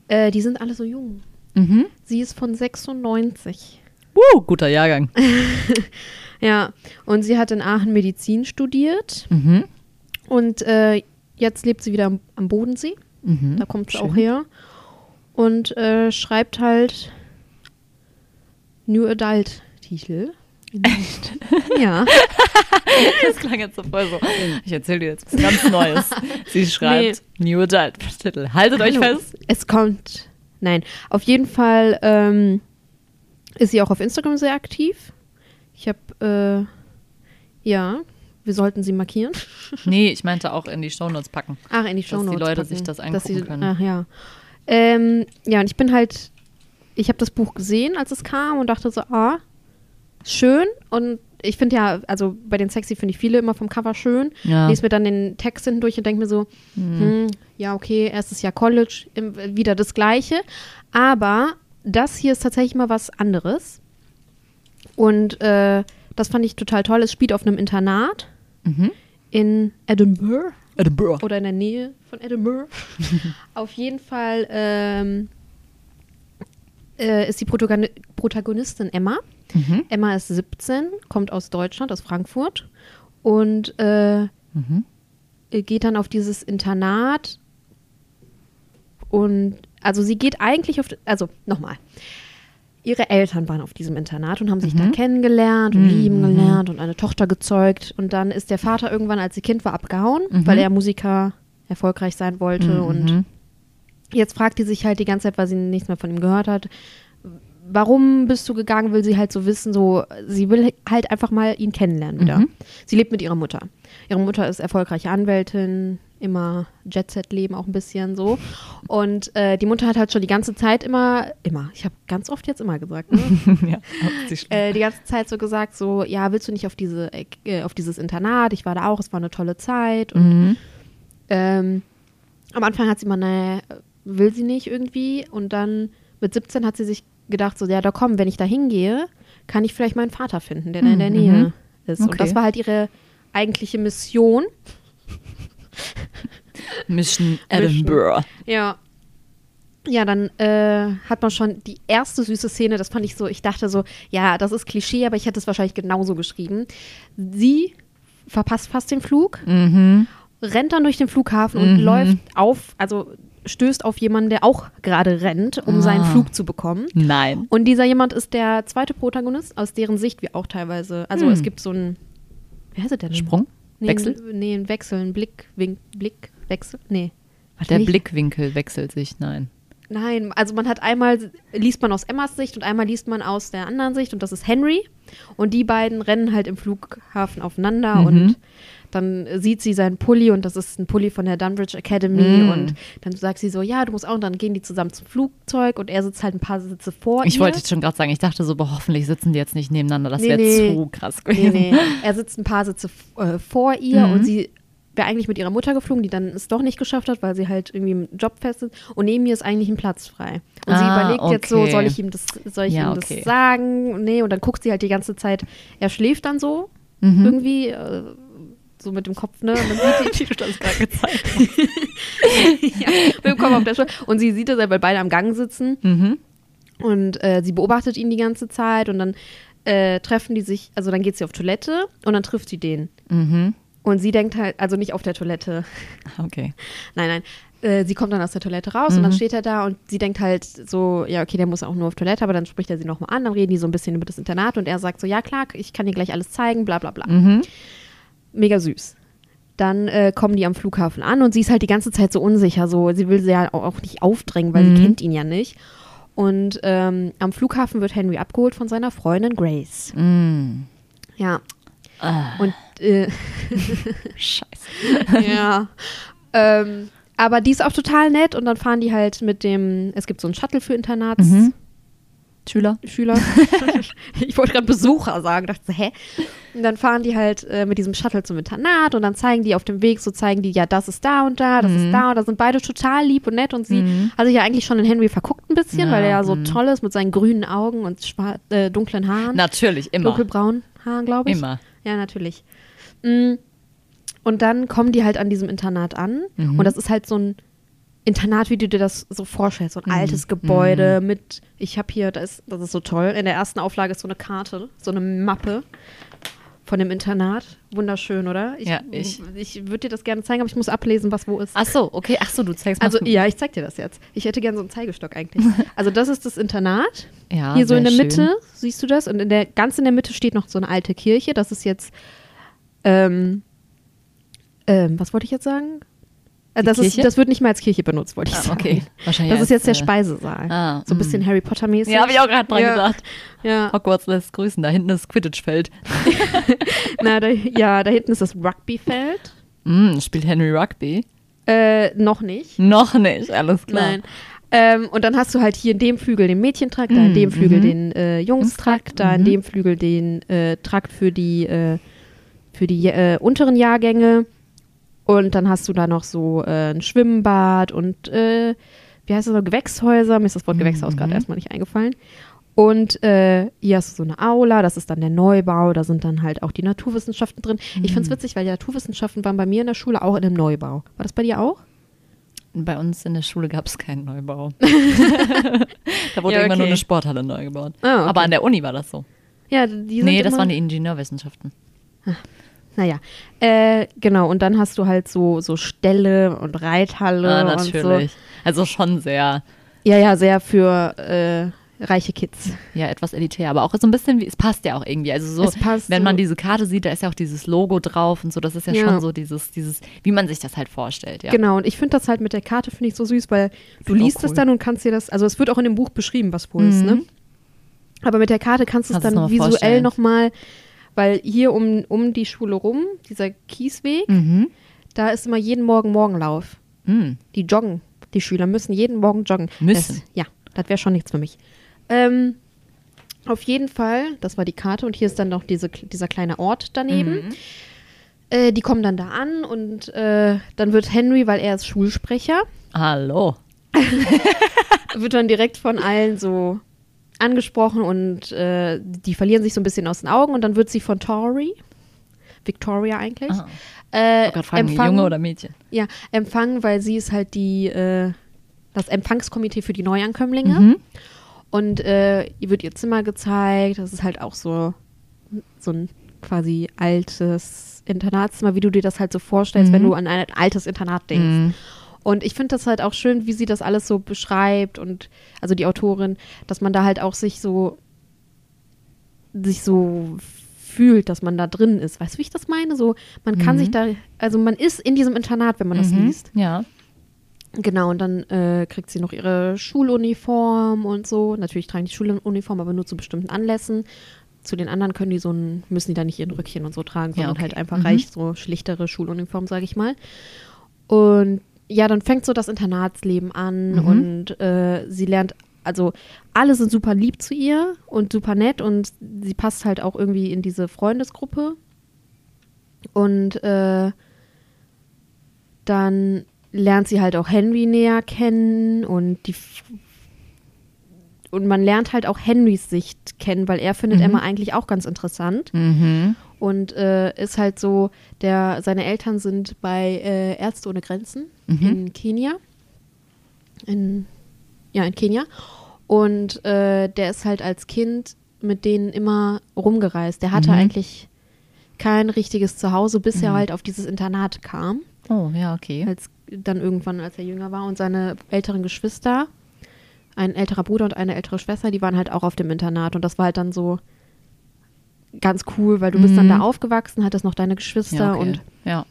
Speaker 2: Äh, die sind alle so jung.
Speaker 1: Mhm.
Speaker 2: Sie ist von 96.
Speaker 1: Uh, guter Jahrgang.
Speaker 2: Ja, und sie hat in Aachen Medizin studiert
Speaker 1: Mhm.
Speaker 2: und äh, jetzt lebt sie wieder am, am Bodensee.
Speaker 1: Mhm.
Speaker 2: Da kommt sie auch her. Und äh, schreibt halt New Adult Titel. ja.
Speaker 1: Das klang jetzt so voll so. Ich erzähle dir jetzt was ganz Neues. Sie schreibt New Adult Titel. Haltet euch
Speaker 2: Hallo.
Speaker 1: fest.
Speaker 2: Es kommt. Nein, auf jeden Fall ähm, ist sie auch auf Instagram sehr aktiv. Ich habe, äh, ja, wir sollten sie markieren.
Speaker 1: Nee, ich meinte auch in die Shownotes packen.
Speaker 2: Ach, in die
Speaker 1: Dass
Speaker 2: Shownotes
Speaker 1: die Leute
Speaker 2: packen,
Speaker 1: sich das
Speaker 2: dass
Speaker 1: angucken
Speaker 2: sie,
Speaker 1: können.
Speaker 2: Ach ja. Ähm, ja, und ich bin halt, ich habe das Buch gesehen, als es kam und dachte so, ah, schön. Und ich finde ja, also bei den Sexy finde ich viele immer vom Cover schön.
Speaker 1: Ja.
Speaker 2: Lese mir dann den Text hinten durch und denke mir so, hm, ja, okay, erstes Jahr College, im, wieder das Gleiche. Aber das hier ist tatsächlich mal was anderes. Und äh, das fand ich total toll. Es spielt auf einem Internat
Speaker 1: Mhm.
Speaker 2: in Edinburgh
Speaker 1: Edinburgh.
Speaker 2: oder in der Nähe von Edinburgh. Auf jeden Fall ähm, äh, ist die Protagoni Protagonistin Emma.
Speaker 1: Mhm.
Speaker 2: Emma ist 17, kommt aus Deutschland, aus Frankfurt und äh,
Speaker 1: Mhm.
Speaker 2: geht dann auf dieses Internat und also sie geht eigentlich auf, also nochmal. Ihre Eltern waren auf diesem Internat und haben sich da kennengelernt und
Speaker 1: Mhm.
Speaker 2: lieben gelernt und eine Tochter gezeugt. Und dann ist der Vater irgendwann, als sie Kind war, abgehauen, weil er Musiker erfolgreich sein wollte. Und
Speaker 1: Mhm.
Speaker 2: jetzt fragt die sich halt die ganze Zeit, weil sie nichts mehr von ihm gehört hat, warum bist du gegangen, will sie halt so wissen, so, sie will halt einfach mal ihn kennenlernen wieder.
Speaker 1: Mhm.
Speaker 2: Sie lebt mit ihrer Mutter. Ihre Mutter ist erfolgreiche Anwältin, immer Jet-Set-Leben auch ein bisschen so. Und äh, die Mutter hat halt schon die ganze Zeit immer, immer, ich habe ganz oft jetzt immer gesagt, ne?
Speaker 1: ja,
Speaker 2: äh, die ganze Zeit so gesagt, so, ja, willst du nicht auf diese, äh, auf dieses Internat? Ich war da auch, es war eine tolle Zeit. Und
Speaker 1: Mhm.
Speaker 2: ähm, am Anfang hat sie mal, naja, will sie nicht irgendwie. Und dann mit 17 hat sie sich gedacht, so, ja, da komm, wenn ich da hingehe, kann ich vielleicht meinen Vater finden, der da in der
Speaker 1: Mhm.
Speaker 2: Nähe ist. Und
Speaker 1: Okay.
Speaker 2: das war halt ihre eigentliche Mission.
Speaker 1: Mission Edinburgh.
Speaker 2: Ja. Ja, dann äh, hat man schon die erste süße Szene, das fand ich so, ich dachte so, ja, das ist Klischee, aber ich hätte es wahrscheinlich genauso geschrieben. Sie verpasst fast den Flug,
Speaker 1: Mhm.
Speaker 2: rennt dann durch den Flughafen und
Speaker 1: Mhm.
Speaker 2: läuft auf, also stößt auf jemanden, der auch gerade rennt, um seinen
Speaker 1: Ah.
Speaker 2: Flug zu bekommen.
Speaker 1: Nein.
Speaker 2: Und dieser jemand ist der zweite Protagonist, aus deren Sicht wir auch teilweise, also
Speaker 1: Hm.
Speaker 2: es gibt so einen, wie heißt es denn?
Speaker 1: Sprung?
Speaker 2: Nee,
Speaker 1: Wechsel?
Speaker 2: Nee, ein Wechsel, ein Blick, Wink, Blickwechsel, nee.
Speaker 1: Der
Speaker 2: nicht.
Speaker 1: Blickwinkel wechselt sich, nein.
Speaker 2: Nein, also man hat einmal, liest man aus Emmas Sicht und einmal liest man aus der anderen Sicht und das ist Henry. Und die beiden rennen halt im Flughafen aufeinander
Speaker 1: Mhm.
Speaker 2: und dann sieht sie seinen Pulli und das ist ein Pulli von der Dunbridge Academy
Speaker 1: Mhm.
Speaker 2: und dann sagt sie so, ja, du musst auch und dann gehen die zusammen zum Flugzeug und er sitzt halt ein paar Sitze vor
Speaker 1: Ich
Speaker 2: ihr.
Speaker 1: wollte jetzt schon gerade sagen, ich dachte so, boah, hoffentlich sitzen die jetzt nicht nebeneinander. Das
Speaker 2: Nee,
Speaker 1: wäre
Speaker 2: nee.
Speaker 1: zu krass
Speaker 2: Nee,
Speaker 1: gewesen.
Speaker 2: nee. Er sitzt ein paar Sitze äh, vor ihr
Speaker 1: Mhm.
Speaker 2: und sie wäre eigentlich mit ihrer Mutter geflogen, die dann es doch nicht geschafft hat, weil sie halt irgendwie im Job fest ist. Und neben ihr ist eigentlich ein Platz frei. Und sie
Speaker 1: Ah,
Speaker 2: überlegt jetzt so,
Speaker 1: okay.
Speaker 2: soll ich ihm das, soll ich
Speaker 1: Ja,
Speaker 2: ihm
Speaker 1: okay.
Speaker 2: das sagen? Nee, und dann guckt sie halt die ganze Zeit. Er schläft dann so
Speaker 1: Mhm.
Speaker 2: irgendwie, äh, so mit dem Kopf, ne? Und dann sieht sie,
Speaker 1: das gerade gezeigt
Speaker 2: ja, mit dem Kopf auf der Schulter. Und sie sieht es, weil beide am Gang sitzen.
Speaker 1: Mhm.
Speaker 2: Und äh, sie beobachtet ihn die ganze Zeit und dann äh, treffen die sich, also dann geht sie auf Toilette und dann trifft sie den.
Speaker 1: Mhm.
Speaker 2: Und sie denkt halt, also nicht auf der Toilette,
Speaker 1: Okay.
Speaker 2: nein, nein. äh, sie kommt dann aus der Toilette raus
Speaker 1: Mhm.
Speaker 2: und dann steht er da und sie denkt halt so, ja, okay, der muss auch nur auf Toilette, aber dann spricht er sie nochmal an, dann reden die so ein bisschen über das Internat und er sagt so, ja klar, ich kann dir gleich alles zeigen, bla bla bla.
Speaker 1: Mhm.
Speaker 2: Mega süß. Dann äh, kommen die am Flughafen an und sie ist halt die ganze Zeit so unsicher, so sie will sie ja auch nicht aufdrängen, weil
Speaker 1: Mhm.
Speaker 2: sie kennt ihn ja nicht. Und ähm, am Flughafen wird Henry abgeholt von seiner Freundin Grace.
Speaker 1: Mm.
Speaker 2: Ja.
Speaker 1: Ah,
Speaker 2: Und äh,
Speaker 1: scheiße.
Speaker 2: ja. ähm, aber die ist auch total nett und dann fahren die halt mit dem, es gibt so einen Shuttle für Internats.
Speaker 1: Mhm. Schüler.
Speaker 2: Schüler. ich wollte gerade Besucher sagen, dachte so, hä? Und dann fahren die halt äh, mit diesem Shuttle zum Internat und dann zeigen die auf dem Weg, so zeigen die, ja, das ist da und da, das
Speaker 1: Mhm.
Speaker 2: ist da und da sind beide total lieb und nett und sie
Speaker 1: Mhm.
Speaker 2: hat sich ja eigentlich schon in Henry verguckt ein bisschen,
Speaker 1: Ja,
Speaker 2: weil er ja so
Speaker 1: mhm.
Speaker 2: toll ist mit seinen grünen Augen und äh, dunklen Haaren.
Speaker 1: Natürlich, immer.
Speaker 2: Dunkelbraunen Haaren, glaube ich.
Speaker 1: Immer.
Speaker 2: Ja, natürlich. Und dann kommen die halt an diesem Internat an.
Speaker 1: Mhm.
Speaker 2: Und das ist halt so ein Internat, wie du dir das so vorstellst. So ein
Speaker 1: Mhm.
Speaker 2: altes Gebäude mit, ich habe hier, das ist, das ist so toll. In der ersten Auflage ist so eine Karte, so eine Mappe von dem Internat. Wunderschön, oder? Ich,
Speaker 1: Ja, ich-
Speaker 2: ich würde dir das gerne zeigen, aber ich muss ablesen, was wo ist.
Speaker 1: Ach so, okay. Ach so, du zeigst mal.
Speaker 2: Also, ja, ich zeig dir das jetzt. Ich hätte gerne so einen Zeigestock eigentlich. Also, das ist das Internat.
Speaker 1: ja,
Speaker 2: Hier so in der
Speaker 1: sehr
Speaker 2: Mitte, siehst du das? Und in der, ganz in der Mitte steht noch so eine alte Kirche. Das ist jetzt, ähm, ähm, was wollte ich jetzt sagen? Äh, das, ist, das wird nicht mehr als Kirche benutzt, wollte ich
Speaker 1: Ah,
Speaker 2: sagen.
Speaker 1: okay. Wahrscheinlich
Speaker 2: Das ist jetzt der
Speaker 1: äh,
Speaker 2: Speisesaal.
Speaker 1: ah,
Speaker 2: so ein
Speaker 1: mm.
Speaker 2: bisschen Harry Potter-mäßig.
Speaker 1: Ja, habe ich auch gerade dran
Speaker 2: Ja.
Speaker 1: gedacht.
Speaker 2: Ja,
Speaker 1: Hogwarts lässt grüßen. Da hinten ist Quidditch-Feld.
Speaker 2: na, da, ja, da hinten ist das Rugbyfeld.
Speaker 1: Mm, spielt Henry Rugby?
Speaker 2: Äh, noch nicht.
Speaker 1: Noch nicht, alles klar.
Speaker 2: Nein. Ähm, und dann hast du halt hier in dem Flügel den Mädchentrakt, da in
Speaker 1: Mm,
Speaker 2: dem Flügel
Speaker 1: mhm.
Speaker 2: den äh, Jungstrakt, da in
Speaker 1: mhm.
Speaker 2: dem Flügel den äh, Trakt für die, äh, für die äh, unteren Jahrgänge. Und dann hast du da noch so äh, ein Schwimmbad und äh, wie heißt das noch, Gewächshäuser. Mir ist das Wort Gewächshaus gerade
Speaker 1: Mhm.
Speaker 2: erstmal nicht eingefallen. Und äh, hier hast du so eine Aula, das ist dann der Neubau, da sind dann halt auch die Naturwissenschaften drin. Ich finde es witzig, weil die Naturwissenschaften waren bei mir in der Schule auch in einem Neubau. War das bei dir auch?
Speaker 1: Bei uns in der Schule gab es keinen Neubau. da wurde
Speaker 2: Ja,
Speaker 1: immer nur
Speaker 2: okay.
Speaker 1: eine Sporthalle neu gebaut.
Speaker 2: Ah, okay.
Speaker 1: Aber an der Uni war das so.
Speaker 2: Ja, die sind
Speaker 1: nee, das waren die Ingenieurwissenschaften.
Speaker 2: Naja, äh, genau, und dann hast du halt so, so Ställe und Reithalle
Speaker 1: Ah,
Speaker 2: und so.
Speaker 1: natürlich. Also schon sehr,
Speaker 2: Ja, ja, sehr für äh, reiche Kids.
Speaker 1: ja, etwas elitär, aber auch so ein bisschen, wie, es passt ja auch irgendwie. Also so,
Speaker 2: Es passt
Speaker 1: wenn man diese Karte sieht, da ist ja auch dieses Logo drauf und so, das ist ja,
Speaker 2: Ja.
Speaker 1: schon so dieses, dieses, wie man sich das halt vorstellt, ja.
Speaker 2: Genau, und ich finde das halt mit der Karte, finde ich so süß, weil du liest es
Speaker 1: cool.
Speaker 2: dann und kannst dir das, also es wird auch in dem Buch beschrieben, was wo ist,
Speaker 1: Mhm.
Speaker 2: ne? Aber mit der Karte kannst du es dann
Speaker 1: noch mal
Speaker 2: visuell nochmal, weil hier um, um die Schule rum, dieser Kiesweg,
Speaker 1: Mhm.
Speaker 2: da ist immer jeden Morgen Morgenlauf.
Speaker 1: Mhm.
Speaker 2: Die joggen. Die Schüler müssen jeden Morgen joggen.
Speaker 1: Müssen?
Speaker 2: Das, ja, das wäre schon nichts für mich. Ähm, auf jeden Fall, das war die Karte und hier ist dann noch diese, dieser kleine Ort daneben.
Speaker 1: Mhm.
Speaker 2: Äh, die kommen dann da an und äh, dann wird Henry, weil er ist Schulsprecher,
Speaker 1: Hallo.
Speaker 2: wird dann direkt von allen so angesprochen und äh, die verlieren sich so ein bisschen aus den Augen und dann wird sie von Tori, Victoria eigentlich, äh,
Speaker 1: Ich fragen,
Speaker 2: empfangen.
Speaker 1: Junge oder Mädchen?
Speaker 2: Ja, empfangen, weil sie ist halt die, äh, das Empfangskomitee für die Neuankömmlinge.
Speaker 1: Mhm.
Speaker 2: Und äh, ihr wird ihr Zimmer gezeigt. Das ist halt auch so, so ein quasi altes Internatszimmer, wie du dir das halt so vorstellst,
Speaker 1: Mhm.
Speaker 2: wenn du an ein altes Internat denkst.
Speaker 1: Mhm.
Speaker 2: Und ich finde das halt auch schön, wie sie das alles so beschreibt und also die Autorin, dass man da halt auch sich so sich so fühlt, dass man da drin ist. Weißt du, wie ich das meine? So, man kann
Speaker 1: Mhm.
Speaker 2: sich da, also man ist in diesem Internat, wenn man das
Speaker 1: Mhm.
Speaker 2: liest.
Speaker 1: Ja.
Speaker 2: Genau, und dann äh, kriegt sie noch ihre Schuluniform und so. Natürlich tragen die Schuluniform, aber nur zu bestimmten Anlässen. Zu den anderen können die so ein, müssen die da nicht ihren Rückchen und so tragen,
Speaker 1: Ja,
Speaker 2: sondern
Speaker 1: okay.
Speaker 2: halt einfach
Speaker 1: Mhm.
Speaker 2: reicht so schlichtere Schuluniform, sage ich mal. Und ja, dann fängt so das Internatsleben an
Speaker 1: Mhm.
Speaker 2: und äh, sie lernt, also alle sind super lieb zu ihr und super nett und sie passt halt auch irgendwie in diese Freundesgruppe. Und äh, dann lernt sie halt auch Henry näher kennen und die und man lernt halt auch Henrys Sicht kennen, weil er findet
Speaker 1: Mhm.
Speaker 2: Emma eigentlich auch ganz interessant
Speaker 1: Mhm.
Speaker 2: Und äh, ist halt so, der seine Eltern sind bei äh, Ärzte ohne Grenzen
Speaker 1: Mhm.
Speaker 2: in Kenia, in ja in Kenia und äh, der ist halt als Kind mit denen immer rumgereist. Der hatte
Speaker 1: Mhm.
Speaker 2: eigentlich kein richtiges Zuhause, bis er
Speaker 1: Mhm.
Speaker 2: halt auf dieses Internat kam.
Speaker 1: Oh, ja, okay.
Speaker 2: Als dann irgendwann, als er jünger war und seine älteren Geschwister, ein älterer Bruder und eine ältere Schwester, die waren halt auch auf dem Internat und das war halt dann so ganz cool, weil du bist dann
Speaker 1: Mhm.
Speaker 2: da aufgewachsen, hattest noch deine Geschwister
Speaker 1: Ja, okay.
Speaker 2: und
Speaker 1: ja.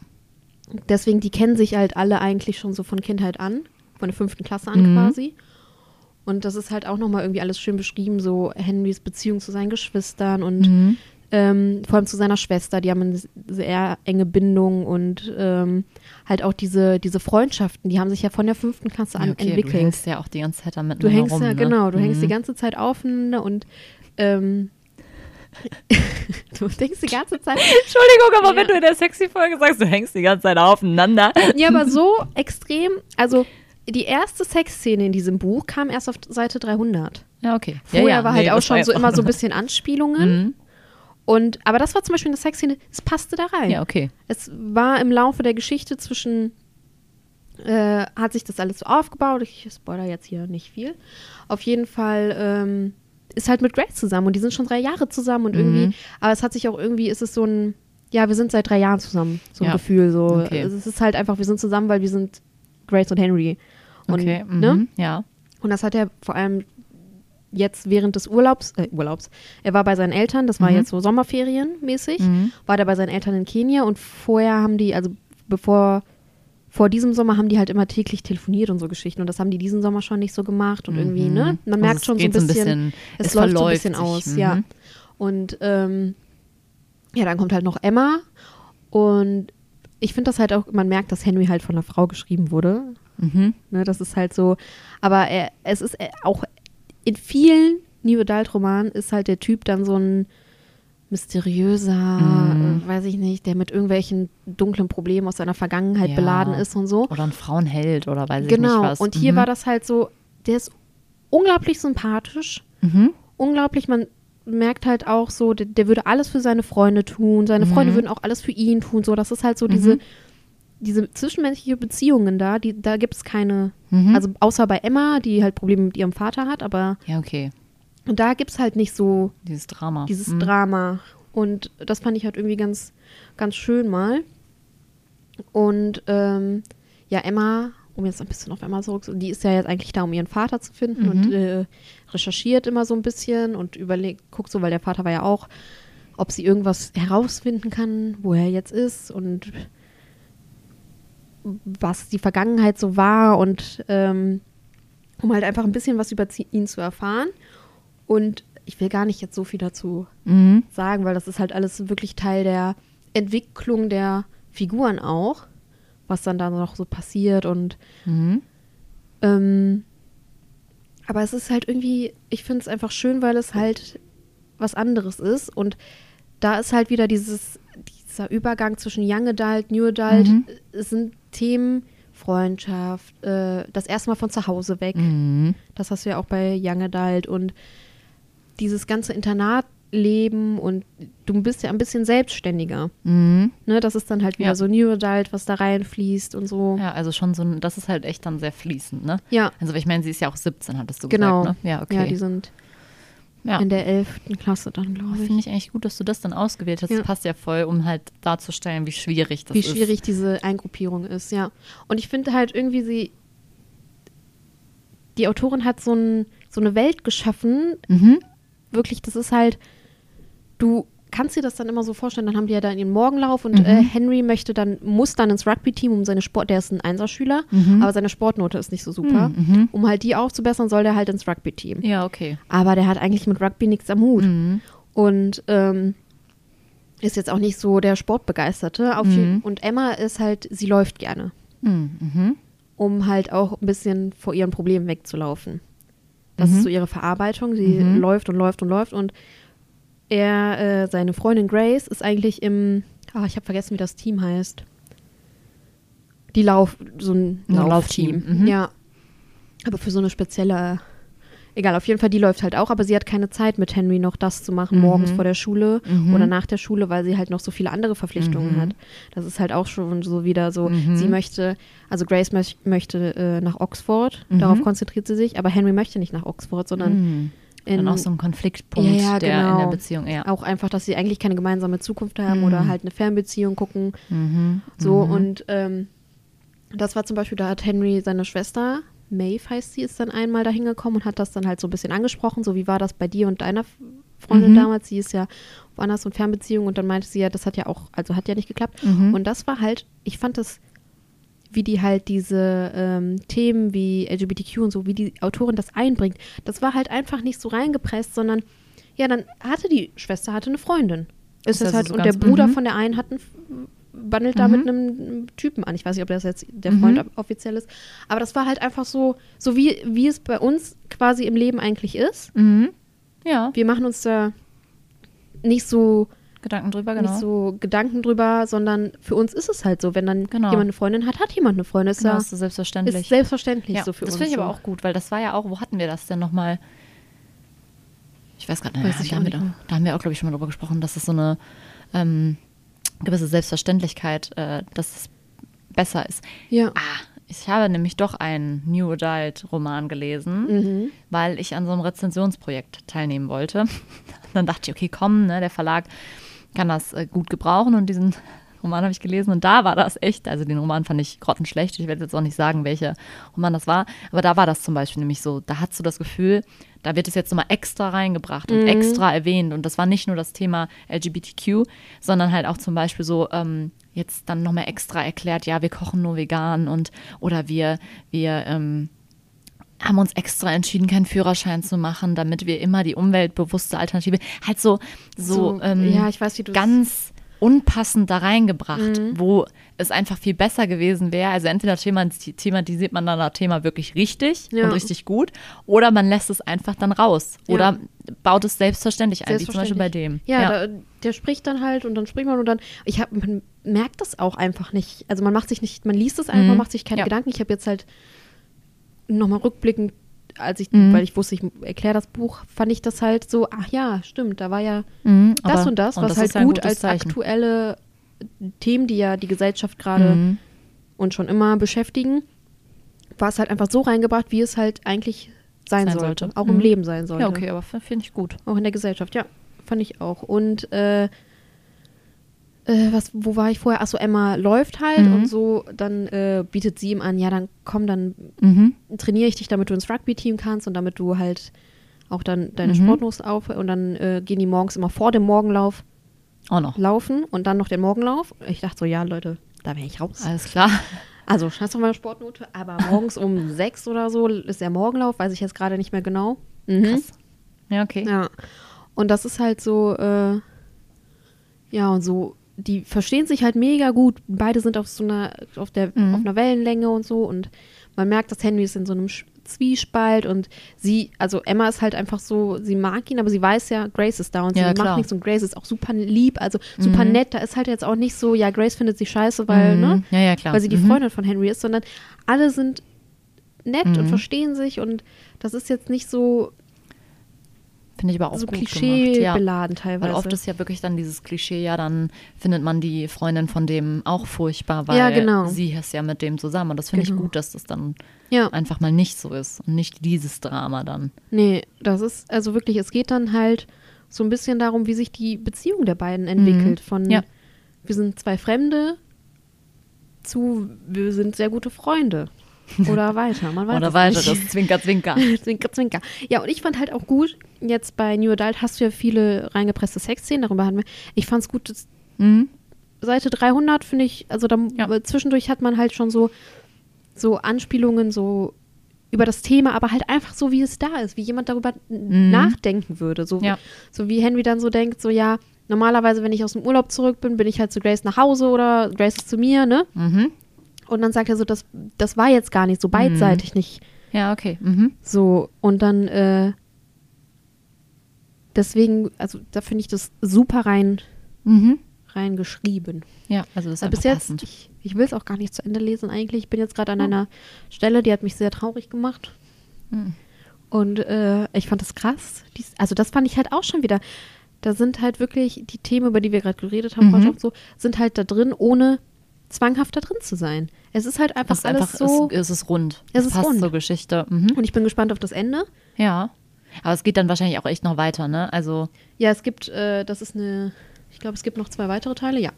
Speaker 2: deswegen, die kennen sich halt alle eigentlich schon so von Kindheit an, von der fünften Klasse an
Speaker 1: Mhm.
Speaker 2: quasi. Und das ist halt auch nochmal irgendwie alles schön beschrieben, so Henrys Beziehung zu seinen Geschwistern und
Speaker 1: Mhm.
Speaker 2: ähm, vor allem zu seiner Schwester, die haben eine sehr enge Bindung und ähm, halt auch diese, diese Freundschaften, die haben sich ja von der fünften Klasse an
Speaker 1: Ja, okay, Du
Speaker 2: entwickelt.
Speaker 1: hängst ja auch die ganze Zeit damit
Speaker 2: Du hängst
Speaker 1: rum,
Speaker 2: ja,
Speaker 1: ne?
Speaker 2: genau, du hängst die
Speaker 1: Mhm.
Speaker 2: ganze Zeit aufeinander und ähm, du denkst die ganze Zeit,
Speaker 1: Entschuldigung, aber
Speaker 2: Ja.
Speaker 1: wenn du in der Sexy-Folge sagst, du hängst die ganze Zeit aufeinander.
Speaker 2: ja, aber so extrem, also die erste Sexszene in diesem Buch kam erst auf Seite 300.
Speaker 1: Ja, okay.
Speaker 2: Vorher
Speaker 1: ja, ja,
Speaker 2: war
Speaker 1: nee,
Speaker 2: halt auch schon so immer so ein bisschen Anspielungen.
Speaker 1: Mhm.
Speaker 2: Und, aber das war zum Beispiel eine Sexszene, es passte da rein.
Speaker 1: Ja, okay.
Speaker 2: Es war im Laufe der Geschichte zwischen, äh, hat sich das alles so aufgebaut. Ich spoiler jetzt hier nicht viel. Auf jeden Fall ähm, ist halt mit Grace zusammen und die sind schon drei Jahre zusammen und irgendwie,
Speaker 1: Mhm.
Speaker 2: aber es hat sich auch irgendwie, ist es so ein, ja, wir sind seit drei Jahren zusammen, so ein
Speaker 1: Ja.
Speaker 2: Gefühl. So.
Speaker 1: Okay.
Speaker 2: Es ist halt einfach, wir sind zusammen, weil wir sind Grace und Henry. Und,
Speaker 1: Okay, mhm.
Speaker 2: ne?
Speaker 1: ja.
Speaker 2: Und das hat er vor allem jetzt während des Urlaubs, äh, Urlaubs, er war bei seinen Eltern, das war
Speaker 1: Mhm.
Speaker 2: jetzt so Sommerferien mäßig,
Speaker 1: Mhm.
Speaker 2: war der bei seinen Eltern in Kenia und vorher haben die, also bevor, vor diesem Sommer haben die halt immer täglich telefoniert und so Geschichten und das haben die diesen Sommer schon nicht so gemacht und irgendwie,
Speaker 1: Mhm.
Speaker 2: ne? Man
Speaker 1: Also
Speaker 2: merkt
Speaker 1: es
Speaker 2: schon so ein
Speaker 1: geht
Speaker 2: bisschen, es,
Speaker 1: es
Speaker 2: läuft so ein bisschen
Speaker 1: sich,
Speaker 2: aus,
Speaker 1: mhm.
Speaker 2: ja. Und ähm, ja, dann kommt halt noch Emma und ich finde das halt auch, man merkt, dass Henry halt von einer Frau geschrieben wurde.
Speaker 1: Mhm.
Speaker 2: Ne, das ist halt so, aber er, es ist auch in vielen New Adult Romanen ist halt der Typ dann so ein mysteriöser,
Speaker 1: Mhm.
Speaker 2: äh, weiß ich nicht, der mit irgendwelchen dunklen Problemen aus seiner Vergangenheit
Speaker 1: Ja.
Speaker 2: beladen ist und so.
Speaker 1: Oder ein Frauenheld oder weiß ich
Speaker 2: Genau.
Speaker 1: nicht was.
Speaker 2: Und hier
Speaker 1: mhm.
Speaker 2: war das halt so, der ist unglaublich sympathisch,
Speaker 1: Mhm.
Speaker 2: unglaublich, man merkt halt auch so, der, der würde alles für seine Freunde tun, seine Freunde
Speaker 1: Mhm.
Speaker 2: würden auch alles für ihn tun, so, das ist halt so diese,
Speaker 1: Mhm.
Speaker 2: diese zwischenmenschliche Beziehungen da, die, da gibt es keine,
Speaker 1: Mhm.
Speaker 2: also außer bei Emma, die halt Probleme mit ihrem Vater hat, aber
Speaker 1: ja, okay.
Speaker 2: Und da gibt es halt nicht so
Speaker 1: Dieses Drama.
Speaker 2: dieses
Speaker 1: Mhm.
Speaker 2: Drama. Und das fand ich halt irgendwie ganz, ganz schön mal. Und ähm, ja, Emma, um jetzt ein bisschen auf Emma zurück, die ist ja jetzt eigentlich da, um ihren Vater zu finden
Speaker 1: Mhm.
Speaker 2: und äh, recherchiert immer so ein bisschen und überlegt, guckt so, weil der Vater war ja auch, ob sie irgendwas herausfinden kann, wo er jetzt ist und was die Vergangenheit so war und ähm, um halt einfach ein bisschen was über ihn zu erfahren. Und ich will gar nicht jetzt so viel dazu
Speaker 1: Mhm.
Speaker 2: sagen, weil das ist halt alles wirklich Teil der Entwicklung der Figuren auch, was dann da noch so passiert und
Speaker 1: Mhm.
Speaker 2: ähm, aber es ist halt irgendwie, ich finde es einfach schön, weil es halt was anderes ist und da ist halt wieder dieses, dieser Übergang zwischen Young Adult, New Adult,
Speaker 1: Mhm.
Speaker 2: es sind Themen, Freundschaft, äh, das erste Mal von zu Hause weg,
Speaker 1: Mhm.
Speaker 2: das hast du ja auch bei Young Adult und dieses ganze Internatleben und du bist ja ein bisschen selbstständiger.
Speaker 1: Mhm.
Speaker 2: Ne? Das ist dann halt wieder
Speaker 1: Ja.
Speaker 2: so New Adult, was da reinfließt und so.
Speaker 1: Ja, also schon so ein, das ist halt echt dann sehr fließend, ne?
Speaker 2: Ja,
Speaker 1: Also ich meine, sie ist ja auch 17, hattest du
Speaker 2: genau.
Speaker 1: gesagt, ne? Ja, okay.
Speaker 2: Ja, die sind
Speaker 1: Ja.
Speaker 2: in der 11. Klasse dann, glaube ich.
Speaker 1: Finde ich eigentlich gut, dass du das dann ausgewählt hast.
Speaker 2: Ja.
Speaker 1: Das passt ja voll, um halt darzustellen, wie schwierig das
Speaker 2: Wie
Speaker 1: ist.
Speaker 2: schwierig diese Eingruppierung ist, ja. Und ich finde halt irgendwie, sie. Die Autorin hat so, ein, so eine Welt geschaffen.
Speaker 1: Mhm.
Speaker 2: Wirklich, das ist halt. Du kannst dir das dann immer so vorstellen, dann haben die ja da ihren Morgenlauf und
Speaker 1: Mhm.
Speaker 2: äh, Henry möchte dann, muss dann ins Rugby-Team, um seine Sport, der ist ein Einserschüler,
Speaker 1: Mhm.
Speaker 2: aber seine Sportnote ist nicht so super.
Speaker 1: Mhm.
Speaker 2: Um halt die aufzubessern, soll der halt ins Rugby-Team.
Speaker 1: Ja, okay.
Speaker 2: Aber der hat eigentlich mit Rugby nichts am Hut.
Speaker 1: Mhm.
Speaker 2: Und ähm, ist jetzt auch nicht so der Sportbegeisterte.
Speaker 1: Mhm.
Speaker 2: Und Emma ist halt, sie läuft gerne,
Speaker 1: Mhm. Mhm.
Speaker 2: um halt auch ein bisschen vor ihren Problemen wegzulaufen. Das
Speaker 1: Mhm.
Speaker 2: ist so ihre Verarbeitung. Sie
Speaker 1: Mhm.
Speaker 2: läuft und läuft und läuft. Und er, äh, seine Freundin Grace, ist eigentlich im, ah, ich habe vergessen, wie das Team heißt. Die Lauf, so ein Laufteam.
Speaker 1: Laufteam, mhm.
Speaker 2: Ja. Aber für so eine spezielle, egal, auf jeden Fall, die läuft halt auch, aber sie hat keine Zeit mit Henry noch das zu machen,
Speaker 1: Mhm.
Speaker 2: morgens vor der Schule
Speaker 1: Mhm.
Speaker 2: oder nach der Schule, weil sie halt noch so viele andere Verpflichtungen
Speaker 1: Mhm.
Speaker 2: hat. Das ist halt auch schon so wieder so,
Speaker 1: Mhm.
Speaker 2: sie möchte, also Grace möch, möchte äh, nach Oxford,
Speaker 1: Mhm.
Speaker 2: darauf konzentriert sie sich, aber Henry möchte nicht nach Oxford, sondern
Speaker 1: Mhm.
Speaker 2: in,
Speaker 1: Dann auch so ein Konfliktpunkt,
Speaker 2: Ja,
Speaker 1: der in
Speaker 2: genau.
Speaker 1: der Beziehung, ja.
Speaker 2: auch einfach, dass sie eigentlich keine gemeinsame Zukunft haben
Speaker 1: Mhm.
Speaker 2: oder halt eine Fernbeziehung gucken.
Speaker 1: Mhm.
Speaker 2: So
Speaker 1: mhm.
Speaker 2: und ähm, das war zum Beispiel, da hat Henry seine Schwester, Maeve heißt sie, ist dann einmal dahin gekommen und hat das dann halt so ein bisschen angesprochen, so wie war das bei dir und deiner Freundin
Speaker 1: Mhm.
Speaker 2: damals, sie ist ja woanders und Fernbeziehung und dann meinte sie ja, das hat ja auch, also hat ja nicht geklappt.
Speaker 1: Mhm.
Speaker 2: Und das war halt, ich fand das, wie die halt diese ähm, Themen wie LGBTQ und so, wie die Autorin das einbringt, das war halt einfach nicht so reingepresst, sondern ja, dann hatte die Schwester hatte eine Freundin. Ist
Speaker 1: Ist
Speaker 2: das
Speaker 1: also
Speaker 2: halt,
Speaker 1: so
Speaker 2: und der Bruder
Speaker 1: mhm.
Speaker 2: von der einen hat einen, bandelt da
Speaker 1: Mhm.
Speaker 2: mit einem Typen an. Ich weiß nicht, ob das jetzt der
Speaker 1: Mhm.
Speaker 2: Freund offiziell ist. Aber das war halt einfach so, so wie, wie es bei uns quasi im Leben eigentlich ist.
Speaker 1: Mhm. Ja,
Speaker 2: Wir machen uns da nicht so,
Speaker 1: Gedanken drüber, genau.
Speaker 2: nicht so Gedanken drüber, sondern für uns ist es halt so. Wenn dann
Speaker 1: Genau.
Speaker 2: jemand eine Freundin hat, hat jemand eine Freundin. Ist,
Speaker 1: genau,
Speaker 2: ja,
Speaker 1: ist so selbstverständlich.
Speaker 2: ist selbstverständlich
Speaker 1: ja,
Speaker 2: so für
Speaker 1: das
Speaker 2: uns.
Speaker 1: finde ich aber
Speaker 2: so.
Speaker 1: auch gut, weil das war ja auch, wo hatten wir das denn nochmal? Ich weiß gerade nicht,
Speaker 2: ich
Speaker 1: da, haben wir da haben wir auch, glaube ich, schon mal drüber gesprochen, dass es so eine ähm, gewisse Selbstverständlichkeit, äh, dass es besser ist.
Speaker 2: Ja.
Speaker 1: Ah, ich habe nämlich doch einen New Adult Roman gelesen,
Speaker 2: Mhm.
Speaker 1: weil ich an so einem Rezensionsprojekt teilnehmen wollte. Dann dachte ich, okay, komm, ne, der Verlag kann das äh, gut gebrauchen und diesen Roman habe ich gelesen und da war das echt, also den Roman fand ich grottenschlecht, ich werde jetzt auch nicht sagen, welcher Roman das war, aber da war das zum Beispiel nämlich so, da hast du das Gefühl, da wird es jetzt nochmal extra reingebracht und extra erwähnt. Und das war nicht nur das Thema LGBTQ, sondern halt auch zum Beispiel so, ähm, jetzt dann nochmal extra erklärt, ja, wir kochen nur vegan und oder wir, wir, ähm, haben uns extra entschieden, keinen Führerschein zu machen, damit wir immer die umweltbewusste Alternative, halt so, so,
Speaker 2: So,
Speaker 1: ähm,
Speaker 2: ja, ich weiß, wie du
Speaker 1: ganz unpassend da reingebracht,
Speaker 2: Mhm.
Speaker 1: wo es einfach viel besser gewesen wäre. Also entweder thema- thematisiert man dann das Thema wirklich richtig
Speaker 2: Ja.
Speaker 1: und richtig gut, oder man lässt es einfach dann raus.
Speaker 2: Ja.
Speaker 1: Oder baut es selbstverständlich ein, wie zum Beispiel bei dem.
Speaker 2: Ja, Da, der spricht dann halt und dann spricht man und dann, ich habe, man merkt das auch einfach nicht. Also man macht sich nicht, man liest es einfach,
Speaker 1: Mhm.
Speaker 2: macht sich keine
Speaker 1: Ja.
Speaker 2: Gedanken. Ich habe jetzt halt nochmal rückblickend, als ich,
Speaker 1: Mhm.
Speaker 2: weil ich wusste, ich erkläre das Buch, fand ich das halt so, ach ja, stimmt, da war ja
Speaker 1: Mhm,
Speaker 2: das und das, was
Speaker 1: das
Speaker 2: halt gut als
Speaker 1: Zeichen.
Speaker 2: aktuelle Themen, die ja die Gesellschaft gerade
Speaker 1: Mhm.
Speaker 2: und schon immer beschäftigen, war es halt einfach so reingebracht, wie es halt eigentlich sein,
Speaker 1: Sein
Speaker 2: sollte.
Speaker 1: sollte.
Speaker 2: Auch im
Speaker 1: Mhm.
Speaker 2: Leben sein sollte.
Speaker 1: Ja, okay, aber finde ich gut.
Speaker 2: Auch in der Gesellschaft, ja. Fand ich auch. Und äh, äh, was, wo war ich vorher? Achso, Emma läuft halt
Speaker 1: Mhm.
Speaker 2: und so, dann äh, bietet sie ihm an, ja, dann komm, dann
Speaker 1: Mhm.
Speaker 2: trainiere ich dich, damit du ins Rugby-Team kannst und damit du halt auch dann deine
Speaker 1: Mhm.
Speaker 2: Sportlust auf und dann äh, gehen die morgens immer vor dem Morgenlauf
Speaker 1: Auch noch.
Speaker 2: laufen und dann noch den Morgenlauf. Ich dachte so, ja, Leute, da wäre ich raus.
Speaker 1: Alles klar.
Speaker 2: Also, scheiß auf meine Sportnote, aber morgens um sechs oder so ist der Morgenlauf, weiß ich jetzt gerade nicht mehr genau. Mhm.
Speaker 1: Krass. Ja, okay.
Speaker 2: Ja. Und das ist halt so, äh, ja, und so, die verstehen sich halt mega gut. Beide sind auf so einer, auf der,
Speaker 1: Mhm.
Speaker 2: auf einer Wellenlänge und so. Und man merkt, dass Henry ist in so einem Zwiespalt und sie, also Emma ist halt einfach so, sie mag ihn, aber sie weiß ja, Grace ist da und
Speaker 1: Ja,
Speaker 2: sie
Speaker 1: klar.
Speaker 2: macht nichts und Grace ist auch super lieb, also super
Speaker 1: Mhm.
Speaker 2: nett. Da ist halt jetzt auch nicht so, ja, Grace findet sie scheiße, weil,
Speaker 1: Mhm.
Speaker 2: ne?
Speaker 1: Ja, ja, klar.
Speaker 2: Weil sie die
Speaker 1: Mhm.
Speaker 2: Freundin von Henry ist, sondern alle sind nett und
Speaker 1: Mhm.
Speaker 2: verstehen sich und das ist jetzt nicht so,
Speaker 1: Finde ich aber auch
Speaker 2: so
Speaker 1: gut gemacht. Ja.
Speaker 2: klischeebeladen teilweise.
Speaker 1: Weil oft ist ja wirklich dann dieses Klischee, ja, dann findet man die Freundin von dem auch furchtbar, weil
Speaker 2: Ja, genau.
Speaker 1: sie ist ja mit dem zusammen. Und das finde
Speaker 2: Genau.
Speaker 1: ich gut, dass das dann
Speaker 2: ja.
Speaker 1: einfach mal nicht so ist und nicht dieses Drama dann.
Speaker 2: Nee, das ist, also wirklich, es geht dann halt so ein bisschen darum, wie sich die Beziehung der beiden entwickelt. Von
Speaker 1: Mhm. Ja.
Speaker 2: wir sind zwei Fremde zu wir sind sehr gute Freunde. Oder weiter. Man weiß
Speaker 1: Oder weiteres,
Speaker 2: nicht.
Speaker 1: Zwinker, Zwinker.
Speaker 2: zwinker, zwinker. Ja, und ich fand halt auch gut, jetzt bei New Adult hast du ja viele reingepresste Sexszenen, darüber hatten wir. Ich fand es gut, dass
Speaker 1: Mhm.
Speaker 2: Seite 300 finde ich, also da,
Speaker 1: Ja.
Speaker 2: zwischendurch hat man halt schon so, so Anspielungen so über das Thema, aber halt einfach so, wie es da ist, wie jemand darüber
Speaker 1: Mhm.
Speaker 2: nachdenken würde. So,
Speaker 1: Ja.
Speaker 2: so wie Henry dann so denkt, so ja, normalerweise, wenn ich aus dem Urlaub zurück bin, bin ich halt zu Grace nach Hause oder Grace ist zu mir, ne?
Speaker 1: Mhm.
Speaker 2: Und dann sagt er so, das, das war jetzt gar nicht so beidseitig nicht
Speaker 1: Ja, okay. Mhm.
Speaker 2: so. Und dann, äh, deswegen, also da finde ich das super rein,
Speaker 1: Mhm.
Speaker 2: reingeschrieben.
Speaker 1: Ja, also das ist
Speaker 2: bis jetzt,
Speaker 1: passend.
Speaker 2: ich, ich will es auch gar nicht zu Ende lesen eigentlich. Ich bin jetzt gerade an einer Stelle, die hat mich sehr traurig gemacht.
Speaker 1: Mhm.
Speaker 2: Und äh, ich fand das krass. Dies, also das fand ich halt auch schon wieder. Da sind halt wirklich die Themen, über die wir gerade geredet haben,
Speaker 1: Mhm.
Speaker 2: So, sind halt da drin, ohne zwanghaft da drin zu sein. Es ist halt einfach
Speaker 1: Es ist
Speaker 2: alles
Speaker 1: einfach,
Speaker 2: so.
Speaker 1: es, es ist rund.
Speaker 2: Es
Speaker 1: Es
Speaker 2: ist
Speaker 1: passt
Speaker 2: rund.
Speaker 1: zur Geschichte. Mhm.
Speaker 2: und ich bin gespannt auf das Ende.
Speaker 1: Ja. Aber es geht dann wahrscheinlich auch echt noch weiter, ne? Also,
Speaker 2: Ja, es gibt, äh, das ist eine, ich glaube, es gibt noch zwei weitere Teile, ja.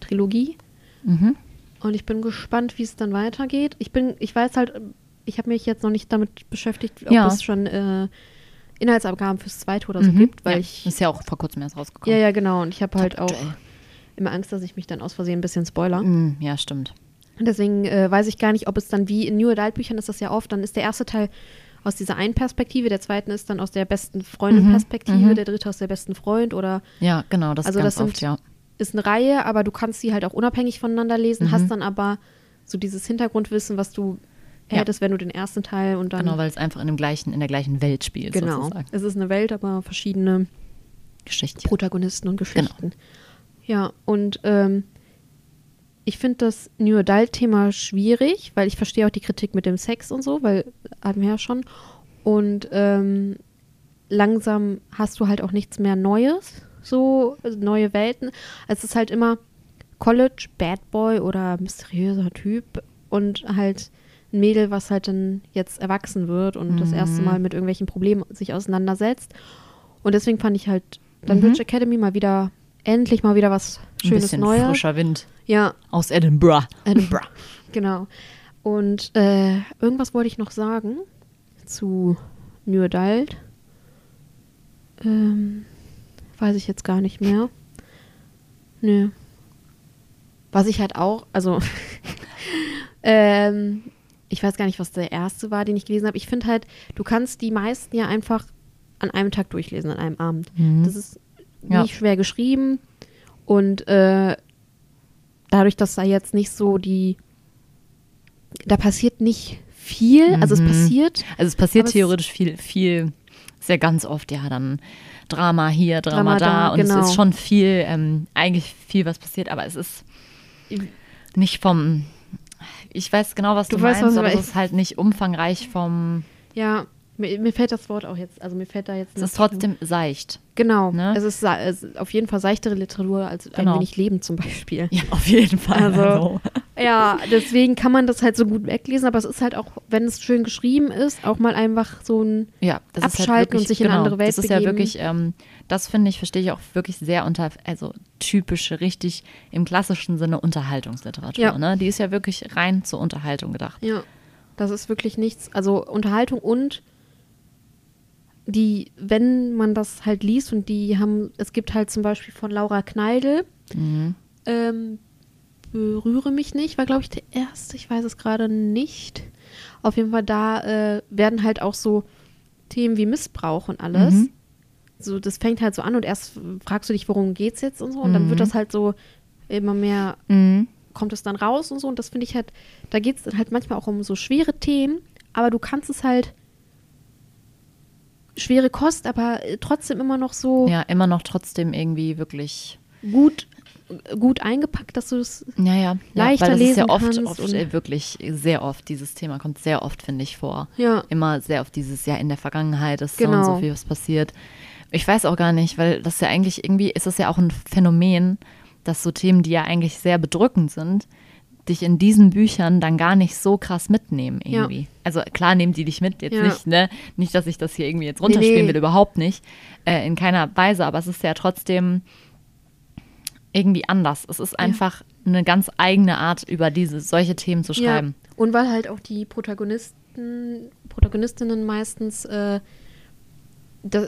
Speaker 2: Trilogie.
Speaker 1: mhm.
Speaker 2: Und ich bin gespannt, wie es dann weitergeht. Ich bin, ich weiß halt, ich habe mich jetzt noch nicht damit beschäftigt, ob
Speaker 1: Ja.
Speaker 2: es schon äh, Inhaltsangaben fürs zweite oder so
Speaker 1: mhm.
Speaker 2: gibt, weil
Speaker 1: ja.
Speaker 2: ich.
Speaker 1: Ist ja auch vor kurzem erst rausgekommen.
Speaker 2: Ja, ja, genau. Und ich habe halt auch
Speaker 1: Aktuell.
Speaker 2: Immer Angst, dass ich mich dann aus Versehen ein bisschen spoiler.
Speaker 1: Mm, ja, stimmt.
Speaker 2: Deswegen äh, weiß ich gar nicht, ob es dann wie in New Adult Büchern ist das ja oft, dann ist der erste Teil aus dieser einen Perspektive, der zweite ist dann aus der besten Freundin-Perspektive,
Speaker 1: Mhm, mhm.
Speaker 2: der dritte aus der besten Freund oder
Speaker 1: Ja, genau, das
Speaker 2: Also
Speaker 1: ganz
Speaker 2: das sind-
Speaker 1: oft, ja.
Speaker 2: ist eine Reihe, aber du kannst sie halt auch unabhängig voneinander lesen,
Speaker 1: Mhm.
Speaker 2: hast dann aber so dieses Hintergrundwissen, was du
Speaker 1: Ja.
Speaker 2: hättest, wenn du den ersten Teil und dann
Speaker 1: Genau, weil es einfach in, dem gleichen, in der gleichen Welt spielt,
Speaker 2: genau.
Speaker 1: sozusagen.
Speaker 2: Es ist eine Welt, aber verschiedene
Speaker 1: Geschichte.
Speaker 2: Protagonisten und Geschichten.
Speaker 1: Genau.
Speaker 2: Ja, und ähm, ich finde das New Adult-Thema schwierig, weil ich verstehe auch die Kritik mit dem Sex und so, weil hatten wir ja schon. Und ähm, langsam hast du halt auch nichts mehr Neues, so also neue Welten. Es ist halt immer College, Bad Boy oder mysteriöser Typ und halt ein Mädel, was halt dann jetzt erwachsen wird und das erste
Speaker 1: Mhm.
Speaker 2: Mal mit irgendwelchen Problemen sich auseinandersetzt. Und deswegen fand ich halt dann
Speaker 1: Mhm.
Speaker 2: Bridge Academy mal wieder, endlich mal wieder was
Speaker 1: Ein
Speaker 2: Schönes
Speaker 1: bisschen
Speaker 2: Neues.
Speaker 1: frischer Wind
Speaker 2: Ja,
Speaker 1: aus Edinburgh.
Speaker 2: Edinburgh. genau. Und äh, irgendwas wollte ich noch sagen zu New Adult. Ähm, weiß ich jetzt gar nicht mehr. Nö. Was ich halt auch, also ähm, ich weiß gar nicht, was der erste war, den ich gelesen habe. Ich finde halt, du kannst die meisten ja einfach an einem Tag durchlesen, an einem Abend.
Speaker 1: Mhm.
Speaker 2: Das ist
Speaker 1: Ja.
Speaker 2: nicht schwer geschrieben und äh, dadurch, dass da jetzt nicht so die, da passiert nicht viel, also es
Speaker 1: Mhm.
Speaker 2: passiert,
Speaker 1: Also es passiert
Speaker 2: Aber es-
Speaker 1: theoretisch viel, viel, sehr ganz oft, ja, dann Drama hier, Drama,
Speaker 2: Drama
Speaker 1: da,
Speaker 2: da,
Speaker 1: und
Speaker 2: genau.
Speaker 1: es ist schon viel, ähm, eigentlich viel, was passiert, aber es ist nicht vom, ich weiß genau, was du,
Speaker 2: Du weißt,
Speaker 1: meinst,
Speaker 2: was
Speaker 1: aber es ist halt nicht umfangreich vom,
Speaker 2: ja, mir, mir fällt das Wort auch jetzt, also mir fällt da jetzt
Speaker 1: es ist trotzdem seicht.
Speaker 2: Genau,
Speaker 1: ne?
Speaker 2: es, ist, es ist auf jeden Fall seichtere Literatur als
Speaker 1: Genau.
Speaker 2: ein wenig Leben zum Beispiel.
Speaker 1: Ja, auf jeden Fall.
Speaker 2: Also- Ja, deswegen kann man das halt so gut weglesen, aber es ist halt auch, wenn es schön geschrieben ist, auch mal einfach so ein,
Speaker 1: ja, ist
Speaker 2: abschalten
Speaker 1: halt wirklich,
Speaker 2: und sich in eine
Speaker 1: genau,
Speaker 2: andere Welt
Speaker 1: Das ist ja
Speaker 2: begeben.
Speaker 1: wirklich, ähm, das finde ich, verstehe ich auch wirklich sehr unter, also typische, richtig im klassischen Sinne Unterhaltungsliteratur.
Speaker 2: Ja.
Speaker 1: Ne? Die ist ja wirklich rein zur Unterhaltung gedacht.
Speaker 2: ja, das ist wirklich nichts, also Unterhaltung und die, wenn man das halt liest und die haben, es gibt halt zum Beispiel von Laura Kneidl,
Speaker 1: Mhm.
Speaker 2: ähm, Berühre mich nicht, war glaube ich der erste, ich weiß es gerade nicht. Auf jeden Fall, da äh, werden halt auch so Themen wie Missbrauch und alles.
Speaker 1: Mhm.
Speaker 2: So, das fängt halt so an und erst fragst du dich, worum geht's jetzt und so. Und dann
Speaker 1: Mhm.
Speaker 2: wird das halt so immer mehr,
Speaker 1: Mhm.
Speaker 2: kommt es dann raus und so. Und das finde ich halt, da geht es halt manchmal auch um so schwere Themen, aber du kannst es halt schwere Kost, aber äh, trotzdem immer noch so
Speaker 1: Ja, immer noch trotzdem irgendwie wirklich.
Speaker 2: gut, gut eingepackt, dass du es
Speaker 1: Ja, ja.
Speaker 2: Leichter
Speaker 1: ja, weil das ist ja
Speaker 2: lesen
Speaker 1: oft,
Speaker 2: kannst
Speaker 1: oft äh, wirklich sehr oft, dieses Thema kommt sehr oft, finde ich, vor.
Speaker 2: ja,
Speaker 1: Immer sehr oft dieses Jahr in der Vergangenheit ist so und
Speaker 2: Genau.
Speaker 1: so viel was passiert. Ich weiß auch gar nicht, weil das ja eigentlich irgendwie ist das ja auch ein Phänomen, dass so Themen, die ja eigentlich sehr bedrückend sind, dich in diesen Büchern dann gar nicht so krass mitnehmen
Speaker 2: Ja.
Speaker 1: irgendwie. Also klar nehmen die dich mit, jetzt
Speaker 2: Ja.
Speaker 1: nicht, ne? Nicht, dass ich das hier irgendwie jetzt runterspielen
Speaker 2: nee.
Speaker 1: will, überhaupt nicht. Äh, in keiner Weise, aber es ist ja trotzdem irgendwie anders. Es ist einfach eine ganz eigene Art, über diese solche Themen zu schreiben.
Speaker 2: Ja. Und weil halt auch die Protagonisten, Protagonistinnen meistens äh,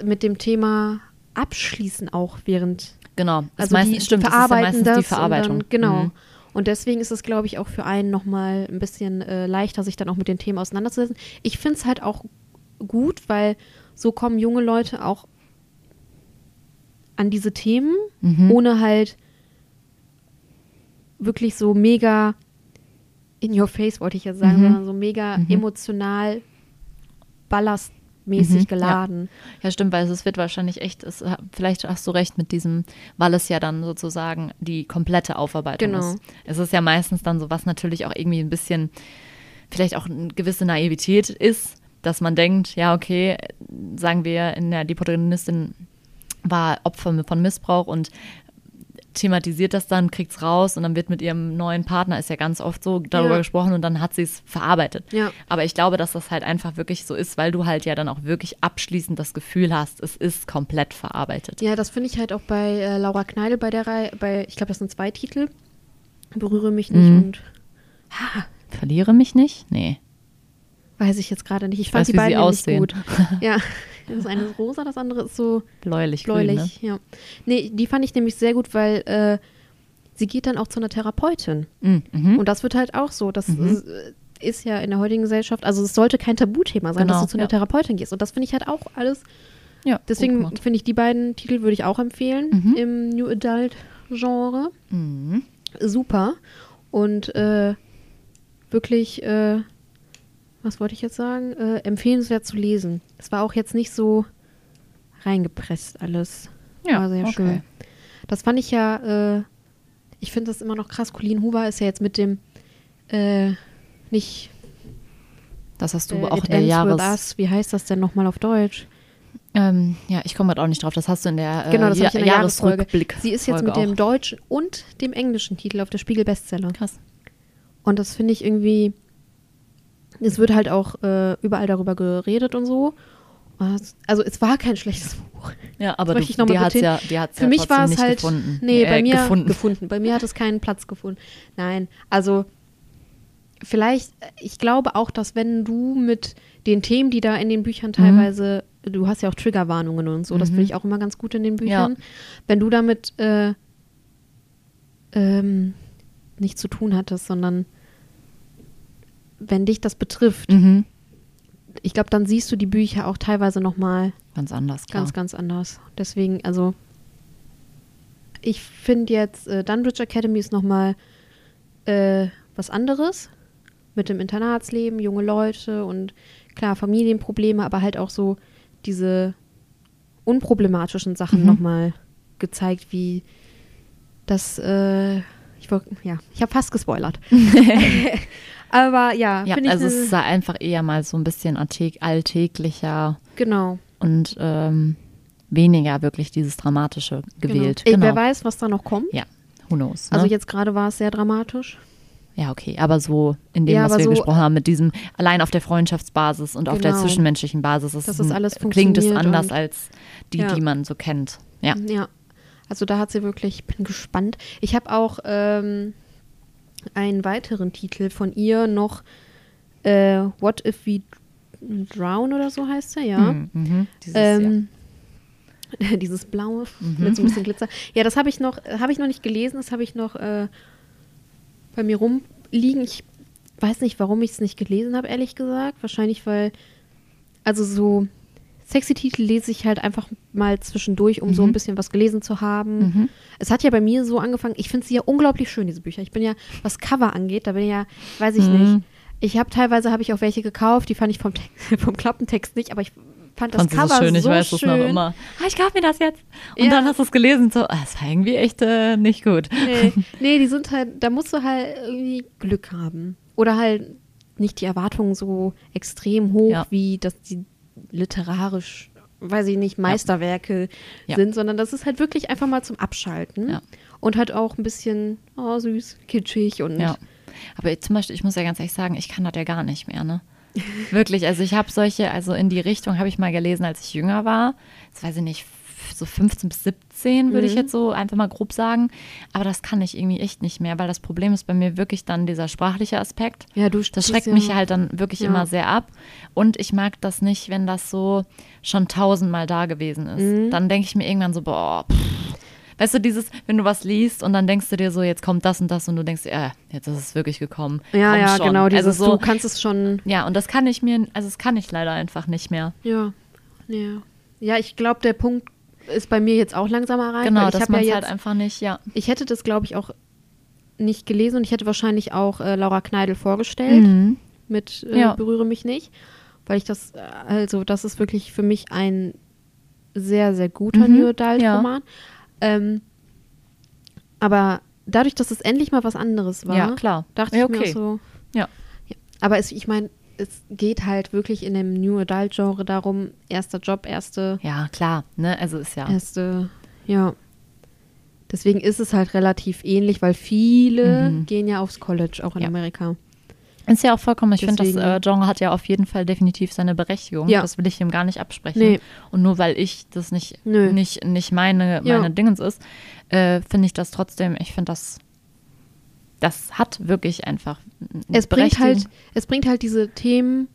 Speaker 2: mit dem Thema abschließen auch während
Speaker 1: Genau. Das
Speaker 2: also
Speaker 1: meistens,
Speaker 2: die
Speaker 1: stimmt, das ist
Speaker 2: verarbeiten
Speaker 1: ja meistens
Speaker 2: das
Speaker 1: die Verarbeitung.
Speaker 2: Dann, genau.
Speaker 1: Mhm.
Speaker 2: Und deswegen ist es, glaube ich, auch für einen nochmal ein bisschen äh, leichter, sich dann auch mit den Themen auseinanderzusetzen. Ich finde es halt auch gut, weil so kommen junge Leute auch an diese Themen,
Speaker 1: Mhm.
Speaker 2: ohne halt wirklich so mega in your face, wollte ich jetzt sagen,
Speaker 1: Mhm.
Speaker 2: sondern so mega
Speaker 1: Mhm.
Speaker 2: emotional ballastmäßig
Speaker 1: Mhm, ja.
Speaker 2: geladen.
Speaker 1: Ja, stimmt, weil es wird wahrscheinlich echt, es, vielleicht hast du recht mit diesem, weil es ja dann sozusagen die komplette Aufarbeitung
Speaker 2: Genau.
Speaker 1: ist. Es ist ja meistens dann so, was natürlich auch irgendwie ein bisschen, vielleicht auch eine gewisse Naivität ist, dass man denkt, ja, okay, sagen wir, in der, die Protagonistin war Opfer von Missbrauch und thematisiert das dann, kriegt's raus und dann wird mit ihrem neuen Partner, ist ja ganz oft so, darüber
Speaker 2: Ja.
Speaker 1: gesprochen und dann hat sie es verarbeitet.
Speaker 2: Ja.
Speaker 1: Aber ich glaube, dass das halt einfach wirklich so ist, weil du halt ja dann auch wirklich abschließend das Gefühl hast, es ist komplett verarbeitet.
Speaker 2: Ja, das finde ich halt auch bei äh, Laura Kneidel bei der Reihe, bei, ich glaube, das sind zwei Titel. Berühre mich nicht
Speaker 1: Mhm.
Speaker 2: und
Speaker 1: Verliere mich nicht? Nee.
Speaker 2: weiß ich jetzt gerade nicht. Ich,
Speaker 1: Ich
Speaker 2: fand
Speaker 1: weiß,
Speaker 2: die beiden
Speaker 1: aussehen.
Speaker 2: gut. ja, das eine ist rosa, das andere ist so
Speaker 1: Bläulich,
Speaker 2: bläulich.
Speaker 1: grün, ne?
Speaker 2: Ja. Nee, die fand ich nämlich sehr gut, weil äh, sie geht dann auch zu einer Therapeutin.
Speaker 1: Mhm. Mhm.
Speaker 2: Und das wird halt auch so. Das ist, äh, ist ja in der heutigen Gesellschaft, also es sollte kein Tabuthema sein,
Speaker 1: Genau,
Speaker 2: dass du zu einer
Speaker 1: ja.
Speaker 2: Therapeutin gehst. Und das finde ich halt auch alles.
Speaker 1: ja,
Speaker 2: Deswegen finde ich die beiden Titel würde ich auch empfehlen
Speaker 1: Mhm.
Speaker 2: im New Adult Genre.
Speaker 1: Mhm.
Speaker 2: Super. Und äh, wirklich, äh, was wollte ich jetzt sagen? Äh, empfehlenswert zu lesen. Es war auch jetzt nicht so reingepresst alles.
Speaker 1: Ja,
Speaker 2: war sehr
Speaker 1: okay.
Speaker 2: schön. Das fand ich ja, äh, ich finde das immer noch krass. Colleen Hoover ist ja jetzt mit dem äh, nicht
Speaker 1: Das hast du
Speaker 2: äh,
Speaker 1: auch in der Jahres...
Speaker 2: With Us. Wie heißt das denn nochmal auf Deutsch?
Speaker 1: Ähm, ja, ich komme gerade auch nicht drauf. Das hast du in der, äh,
Speaker 2: Genau, das
Speaker 1: Ja-
Speaker 2: ich in der.
Speaker 1: Jahresrückblick.
Speaker 2: Sie ist jetzt
Speaker 1: Folge
Speaker 2: mit dem
Speaker 1: auch.
Speaker 2: deutschen und dem englischen Titel auf der Spiegel Bestseller.
Speaker 1: Krass.
Speaker 2: Und das finde ich irgendwie, es wird halt auch äh, überall darüber geredet und so. Es- Also es war kein schlechtes Buch.
Speaker 1: Ja, aber
Speaker 2: möchte
Speaker 1: du, die hat's
Speaker 2: betonen.
Speaker 1: ja, die hat's
Speaker 2: Für
Speaker 1: ja
Speaker 2: mich war es
Speaker 1: nicht
Speaker 2: halt,
Speaker 1: gefunden.
Speaker 2: nee, bei
Speaker 1: Äh,
Speaker 2: mir
Speaker 1: gefunden.
Speaker 2: Bei mir hat es keinen Platz gefunden. Nein, also vielleicht, ich glaube auch, dass wenn du mit den Themen, die da in den Büchern teilweise, du hast ja auch Triggerwarnungen und so, das
Speaker 1: Mhm.
Speaker 2: finde ich auch immer ganz gut in den Büchern. Wenn du damit äh, ähm, nichts zu tun hattest, sondern wenn dich das betrifft,
Speaker 1: Mhm.
Speaker 2: ich glaube, dann siehst du die Bücher auch teilweise nochmal
Speaker 1: Ganz anders, klar.
Speaker 2: ganz, ganz anders. Deswegen, also ich finde jetzt, äh, Dunbridge Academy ist nochmal äh, was anderes mit dem Internatsleben, junge Leute und klar, Familienprobleme, aber halt auch so diese unproblematischen Sachen
Speaker 1: Mhm.
Speaker 2: nochmal gezeigt, wie das, äh, ich ja, ich habe fast gespoilert. aber ja,
Speaker 1: ja, also es ist einfach eher mal so ein bisschen alltäg alltäglicher
Speaker 2: genau.
Speaker 1: und ähm, weniger wirklich dieses Dramatische gewählt.
Speaker 2: Genau. Ey, wer
Speaker 1: Genau.
Speaker 2: weiß, was da noch kommt.
Speaker 1: Ja, who knows.
Speaker 2: Also
Speaker 1: ne?
Speaker 2: jetzt gerade war es sehr dramatisch.
Speaker 1: Ja, okay, aber so in dem,
Speaker 2: Ja,
Speaker 1: was wir
Speaker 2: so-
Speaker 1: gesprochen haben, mit diesem allein auf der Freundschaftsbasis und auf der
Speaker 2: Genau.
Speaker 1: zwischenmenschlichen Basis, ist es
Speaker 2: das
Speaker 1: ein-
Speaker 2: alles
Speaker 1: klingt es anders als die,
Speaker 2: Ja.
Speaker 1: die man so kennt. Ja.
Speaker 2: Ja. Also da hat sie wirklich, ich bin gespannt. Ich habe auch ähm, einen weiteren Titel von ihr noch, äh, What If We Drown oder so heißt er, ja.
Speaker 1: Mhm, mhm. Dieses,
Speaker 2: Ähm, dieses blaue
Speaker 1: Mhm.
Speaker 2: mit so ein bisschen Glitzer. Ja, das habe ich noch, habe ich noch nicht gelesen, das habe ich noch äh, bei mir rumliegen. Ich weiß nicht, warum ich es nicht gelesen habe, ehrlich gesagt. Wahrscheinlich, weil, also so sexy Titel lese ich halt einfach mal zwischendurch, um so
Speaker 1: Mhm.
Speaker 2: ein bisschen was gelesen zu haben.
Speaker 1: Mhm.
Speaker 2: Es hat ja bei mir so angefangen, ich finde sie ja unglaublich schön, diese Bücher. Ich bin ja, was Cover angeht, da bin ich ja, weiß ich
Speaker 1: Mhm.
Speaker 2: nicht. Ich habe teilweise habe ich auch welche gekauft, die fand ich vom, Text, vom Klappentext nicht, aber ich fand das
Speaker 1: Fandst du
Speaker 2: Cover
Speaker 1: so schön, ich
Speaker 2: so
Speaker 1: weiß es noch immer. Ah, ich kauf mir das jetzt. Und
Speaker 2: Ja.
Speaker 1: dann hast du es gelesen, so, ah, das war irgendwie echt äh, nicht gut.
Speaker 2: Nee, nee, die sind halt, da musst du halt irgendwie Glück haben. Oder halt nicht die Erwartungen so extrem hoch,
Speaker 1: Ja.
Speaker 2: wie dass die literarisch, weiß ich nicht, Meisterwerke
Speaker 1: Ja.
Speaker 2: sind, sondern das ist halt wirklich einfach mal zum Abschalten.
Speaker 1: Ja.
Speaker 2: Und halt auch ein bisschen, oh, süß, kitschig und
Speaker 1: Ja. Aber zum Beispiel, ich muss ja ganz ehrlich sagen, ich kann das ja gar nicht mehr, ne? Wirklich, also ich habe solche, also in die Richtung habe ich mal gelesen, als ich jünger war. Das weiß ich nicht, so 15 bis 17 würde ich
Speaker 2: Mhm.
Speaker 1: jetzt so einfach mal grob sagen. Aber das kann ich irgendwie echt nicht mehr, weil das Problem ist bei mir wirklich dann dieser sprachliche Aspekt.
Speaker 2: Ja, du
Speaker 1: Das schreckt
Speaker 2: ja-
Speaker 1: mich halt dann wirklich
Speaker 2: Ja.
Speaker 1: immer sehr ab. Und ich mag das nicht, wenn das so schon tausendmal da gewesen ist.
Speaker 2: Mhm.
Speaker 1: Dann denke ich mir irgendwann so, boah, pff. Weißt du, dieses, wenn du was liest und dann denkst du dir so, jetzt kommt das und das und du denkst, äh, jetzt ist es wirklich gekommen.
Speaker 2: Ja,
Speaker 1: Komm
Speaker 2: ja,
Speaker 1: schon.
Speaker 2: genau, dieses,
Speaker 1: also so,
Speaker 2: du kannst es schon,
Speaker 1: Ja, und das kann ich mir, also das kann ich leider einfach nicht mehr.
Speaker 2: ja, ja. Ja, ich glaube, der Punkt ist bei mir jetzt auch langsam erreicht.
Speaker 1: Genau,
Speaker 2: ich
Speaker 1: man
Speaker 2: ja
Speaker 1: es
Speaker 2: jetzt,
Speaker 1: halt einfach nicht, ja.
Speaker 2: Ich hätte das, glaube ich, auch nicht gelesen und ich hätte wahrscheinlich auch äh, Laura Kneidel vorgestellt
Speaker 1: Mhm.
Speaker 2: mit äh,
Speaker 1: Ja.
Speaker 2: Berühre mich nicht, weil ich das, äh, also das ist wirklich für mich ein sehr, sehr guter
Speaker 1: Mhm,
Speaker 2: New Adult
Speaker 1: ja.
Speaker 2: Roman. Ähm, aber dadurch, dass es endlich mal was anderes war,
Speaker 1: Ja, klar.
Speaker 2: dachte
Speaker 1: Ja,
Speaker 2: ich mir
Speaker 1: okay.
Speaker 2: so,
Speaker 1: Ja.
Speaker 2: ja. aber es, ich meine, es geht halt wirklich in dem New Adult Genre darum, erster Job, erste
Speaker 1: Ja, klar, ne, also ist ja.
Speaker 2: Erste, ja. Deswegen ist es halt relativ ähnlich, weil viele
Speaker 1: Mhm.
Speaker 2: gehen ja aufs College, auch in
Speaker 1: Ja.
Speaker 2: Amerika.
Speaker 1: Ist ja auch vollkommen, ich finde, das äh, Genre hat ja auf jeden Fall definitiv seine Berechtigung.
Speaker 2: Ja.
Speaker 1: Das will ich ihm gar nicht absprechen.
Speaker 2: Nee.
Speaker 1: Und nur weil ich das nicht,
Speaker 2: Nö.
Speaker 1: nicht, nicht meine,
Speaker 2: Ja.
Speaker 1: meine Dingens ist, äh, finde ich das trotzdem, ich finde das, das hat wirklich einfach
Speaker 2: Es bringt halt, es bringt halt diese Themen,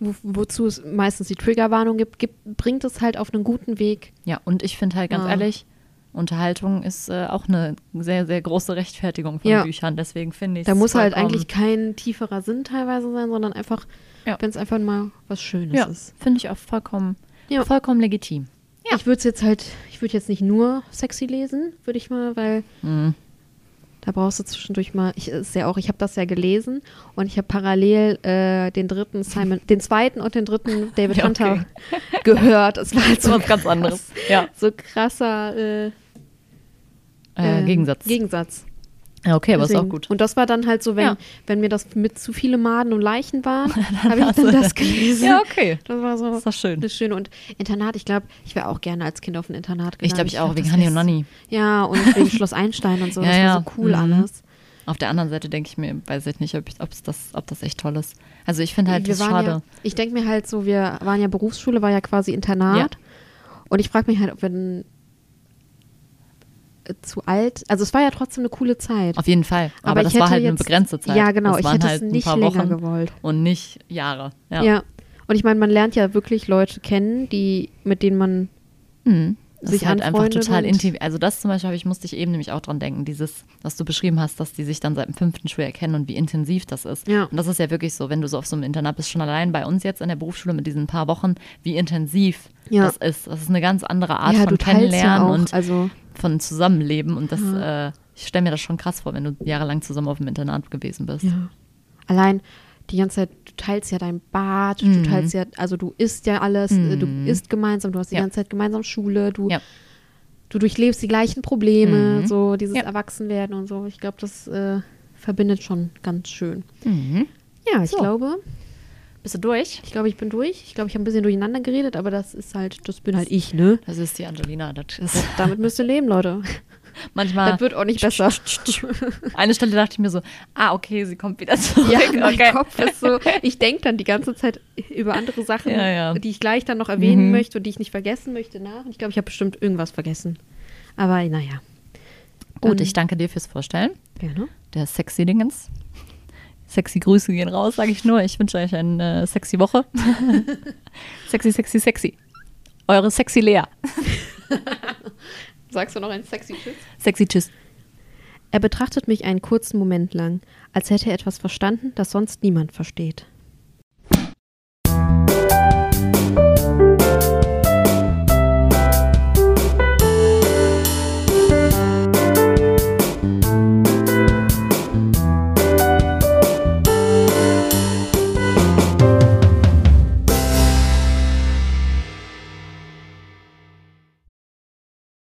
Speaker 2: wo, wozu es meistens die Triggerwarnung gibt, gibt, bringt es halt auf einen guten Weg.
Speaker 1: Ja, und ich finde halt ganz
Speaker 2: Ja.
Speaker 1: ehrlich, Unterhaltung ist äh, auch eine sehr, sehr große Rechtfertigung von
Speaker 2: Ja.
Speaker 1: Büchern. Deswegen finde ich
Speaker 2: Da muss halt eigentlich kein tieferer Sinn teilweise sein, sondern einfach,
Speaker 1: Ja.
Speaker 2: wenn es einfach mal was Schönes
Speaker 1: Ja,
Speaker 2: ist.
Speaker 1: finde ich auch vollkommen, vollkommen legitim.
Speaker 2: Ich würde es jetzt halt, ich würde jetzt nicht nur sexy lesen, würde ich mal, weil
Speaker 1: Mhm.
Speaker 2: Da brauchst du zwischendurch mal, ich ist ja auch, ich habe das ja gelesen und ich habe parallel äh, den dritten Simon, den zweiten und den dritten David
Speaker 1: Ja, okay.
Speaker 2: Hunter gehört. Es war halt so
Speaker 1: was ganz anderes. Ja.
Speaker 2: so krasser äh,
Speaker 1: Äh, Gegensatz.
Speaker 2: Gegensatz.
Speaker 1: Ja, okay, aber ist auch gut.
Speaker 2: Und das war dann halt so, wenn,
Speaker 1: Ja.
Speaker 2: wenn mir das mit zu viele Maden und Leichen waren, habe ich dann das gelesen.
Speaker 1: Ja, okay.
Speaker 2: Das war so
Speaker 1: Das ist doch schön.
Speaker 2: das Schöne. Und Internat, ich glaube, ich wäre auch gerne als Kind auf ein Internat gegangen.
Speaker 1: Ich glaube, ich auch,
Speaker 2: glaub,
Speaker 1: wegen Hanni und Nanni.
Speaker 2: Ja, und wegen Schloss Einstein und so.
Speaker 1: Ja,
Speaker 2: das
Speaker 1: ja.
Speaker 2: war so cool
Speaker 1: Mhm.
Speaker 2: alles.
Speaker 1: Auf der anderen Seite denke ich mir, weiß ich nicht, ob, ich, das, ob das echt toll ist. Also ich finde halt
Speaker 2: wir
Speaker 1: das schade.
Speaker 2: Ja, ich denke mir halt so, wir waren ja Berufsschule, war ja quasi Internat. Und ich frage mich halt, ob wir dann zu alt, also es war ja trotzdem eine coole Zeit.
Speaker 1: Auf jeden Fall. Aber,
Speaker 2: Aber
Speaker 1: das war halt eine
Speaker 2: jetzt-
Speaker 1: begrenzte Zeit.
Speaker 2: Ja, genau,
Speaker 1: Das
Speaker 2: ich hätte es
Speaker 1: halt ein
Speaker 2: nicht länger
Speaker 1: Wochen
Speaker 2: gewollt.
Speaker 1: Und nicht Jahre. Ja.
Speaker 2: Ja. Und ich meine, man lernt ja wirklich Leute kennen, die, mit denen man
Speaker 1: Mhm. Das
Speaker 2: sich
Speaker 1: ist halt einfach total intim. Also das zum Beispiel ich, musste ich eben nämlich auch dran denken, dieses, was du beschrieben hast, dass die sich dann seit dem fünften Schuljahr kennen und wie intensiv das ist.
Speaker 2: Ja.
Speaker 1: Und das ist ja wirklich so, wenn du so auf so einem Internat bist, schon allein bei uns jetzt in der Berufsschule mit diesen paar Wochen, wie intensiv
Speaker 2: Ja.
Speaker 1: das ist. Das ist eine ganz andere Art
Speaker 2: ja,
Speaker 1: von
Speaker 2: teilst ja
Speaker 1: Kennenlernen
Speaker 2: auch,
Speaker 1: und
Speaker 2: also
Speaker 1: von Zusammenleben. Und das, äh, ich stelle mir das schon krass vor, wenn du jahrelang zusammen auf dem Internat gewesen bist.
Speaker 2: ja. allein die ganze Zeit, du teilst ja dein Bad,
Speaker 1: Mhm.
Speaker 2: du teilst ja, also du isst ja alles, äh, du
Speaker 1: Mhm.
Speaker 2: isst gemeinsam, du hast die
Speaker 1: Ja.
Speaker 2: ganze Zeit gemeinsam Schule, du,
Speaker 1: Ja.
Speaker 2: du durchlebst die gleichen Probleme,
Speaker 1: Mhm.
Speaker 2: so dieses
Speaker 1: Ja.
Speaker 2: Erwachsenwerden und so. Ich glaube, das äh, verbindet schon ganz schön.
Speaker 1: Mhm.
Speaker 2: Ja, ich
Speaker 1: So.
Speaker 2: glaube,
Speaker 1: Bist du durch?
Speaker 2: ich glaube, ich bin durch. Ich glaube, ich habe ein bisschen durcheinander geredet, aber das ist halt, das bin halt ich, ne?
Speaker 1: Das ist die Angelina. Das ist
Speaker 2: Damit müsst ihr leben, Leute.
Speaker 1: manchmal.
Speaker 2: Das wird auch nicht besser.
Speaker 1: Eine Stelle dachte ich mir so, ah, okay, sie kommt wieder zurück.
Speaker 2: Ja, mein
Speaker 1: okay.
Speaker 2: Kopf ist so, ich denke dann die ganze Zeit über andere Sachen,
Speaker 1: Ja, ja.
Speaker 2: die ich gleich dann noch erwähnen
Speaker 1: Mhm.
Speaker 2: möchte und die ich nicht vergessen möchte nach. Und ich glaube, ich habe bestimmt irgendwas vergessen. Aber naja,
Speaker 1: Gut, ich danke dir fürs Vorstellen.
Speaker 2: gerne.
Speaker 1: Der sexy Dingens. Sexy Grüße gehen raus, sage ich nur. Ich wünsche euch eine äh, sexy Woche. sexy, sexy, sexy. Eure sexy Lea.
Speaker 2: Sagst du noch ein sexy Tschüss?
Speaker 1: Sexy Tschüss.
Speaker 2: Er betrachtet mich einen kurzen Moment lang, als hätte er etwas verstanden, das sonst niemand versteht.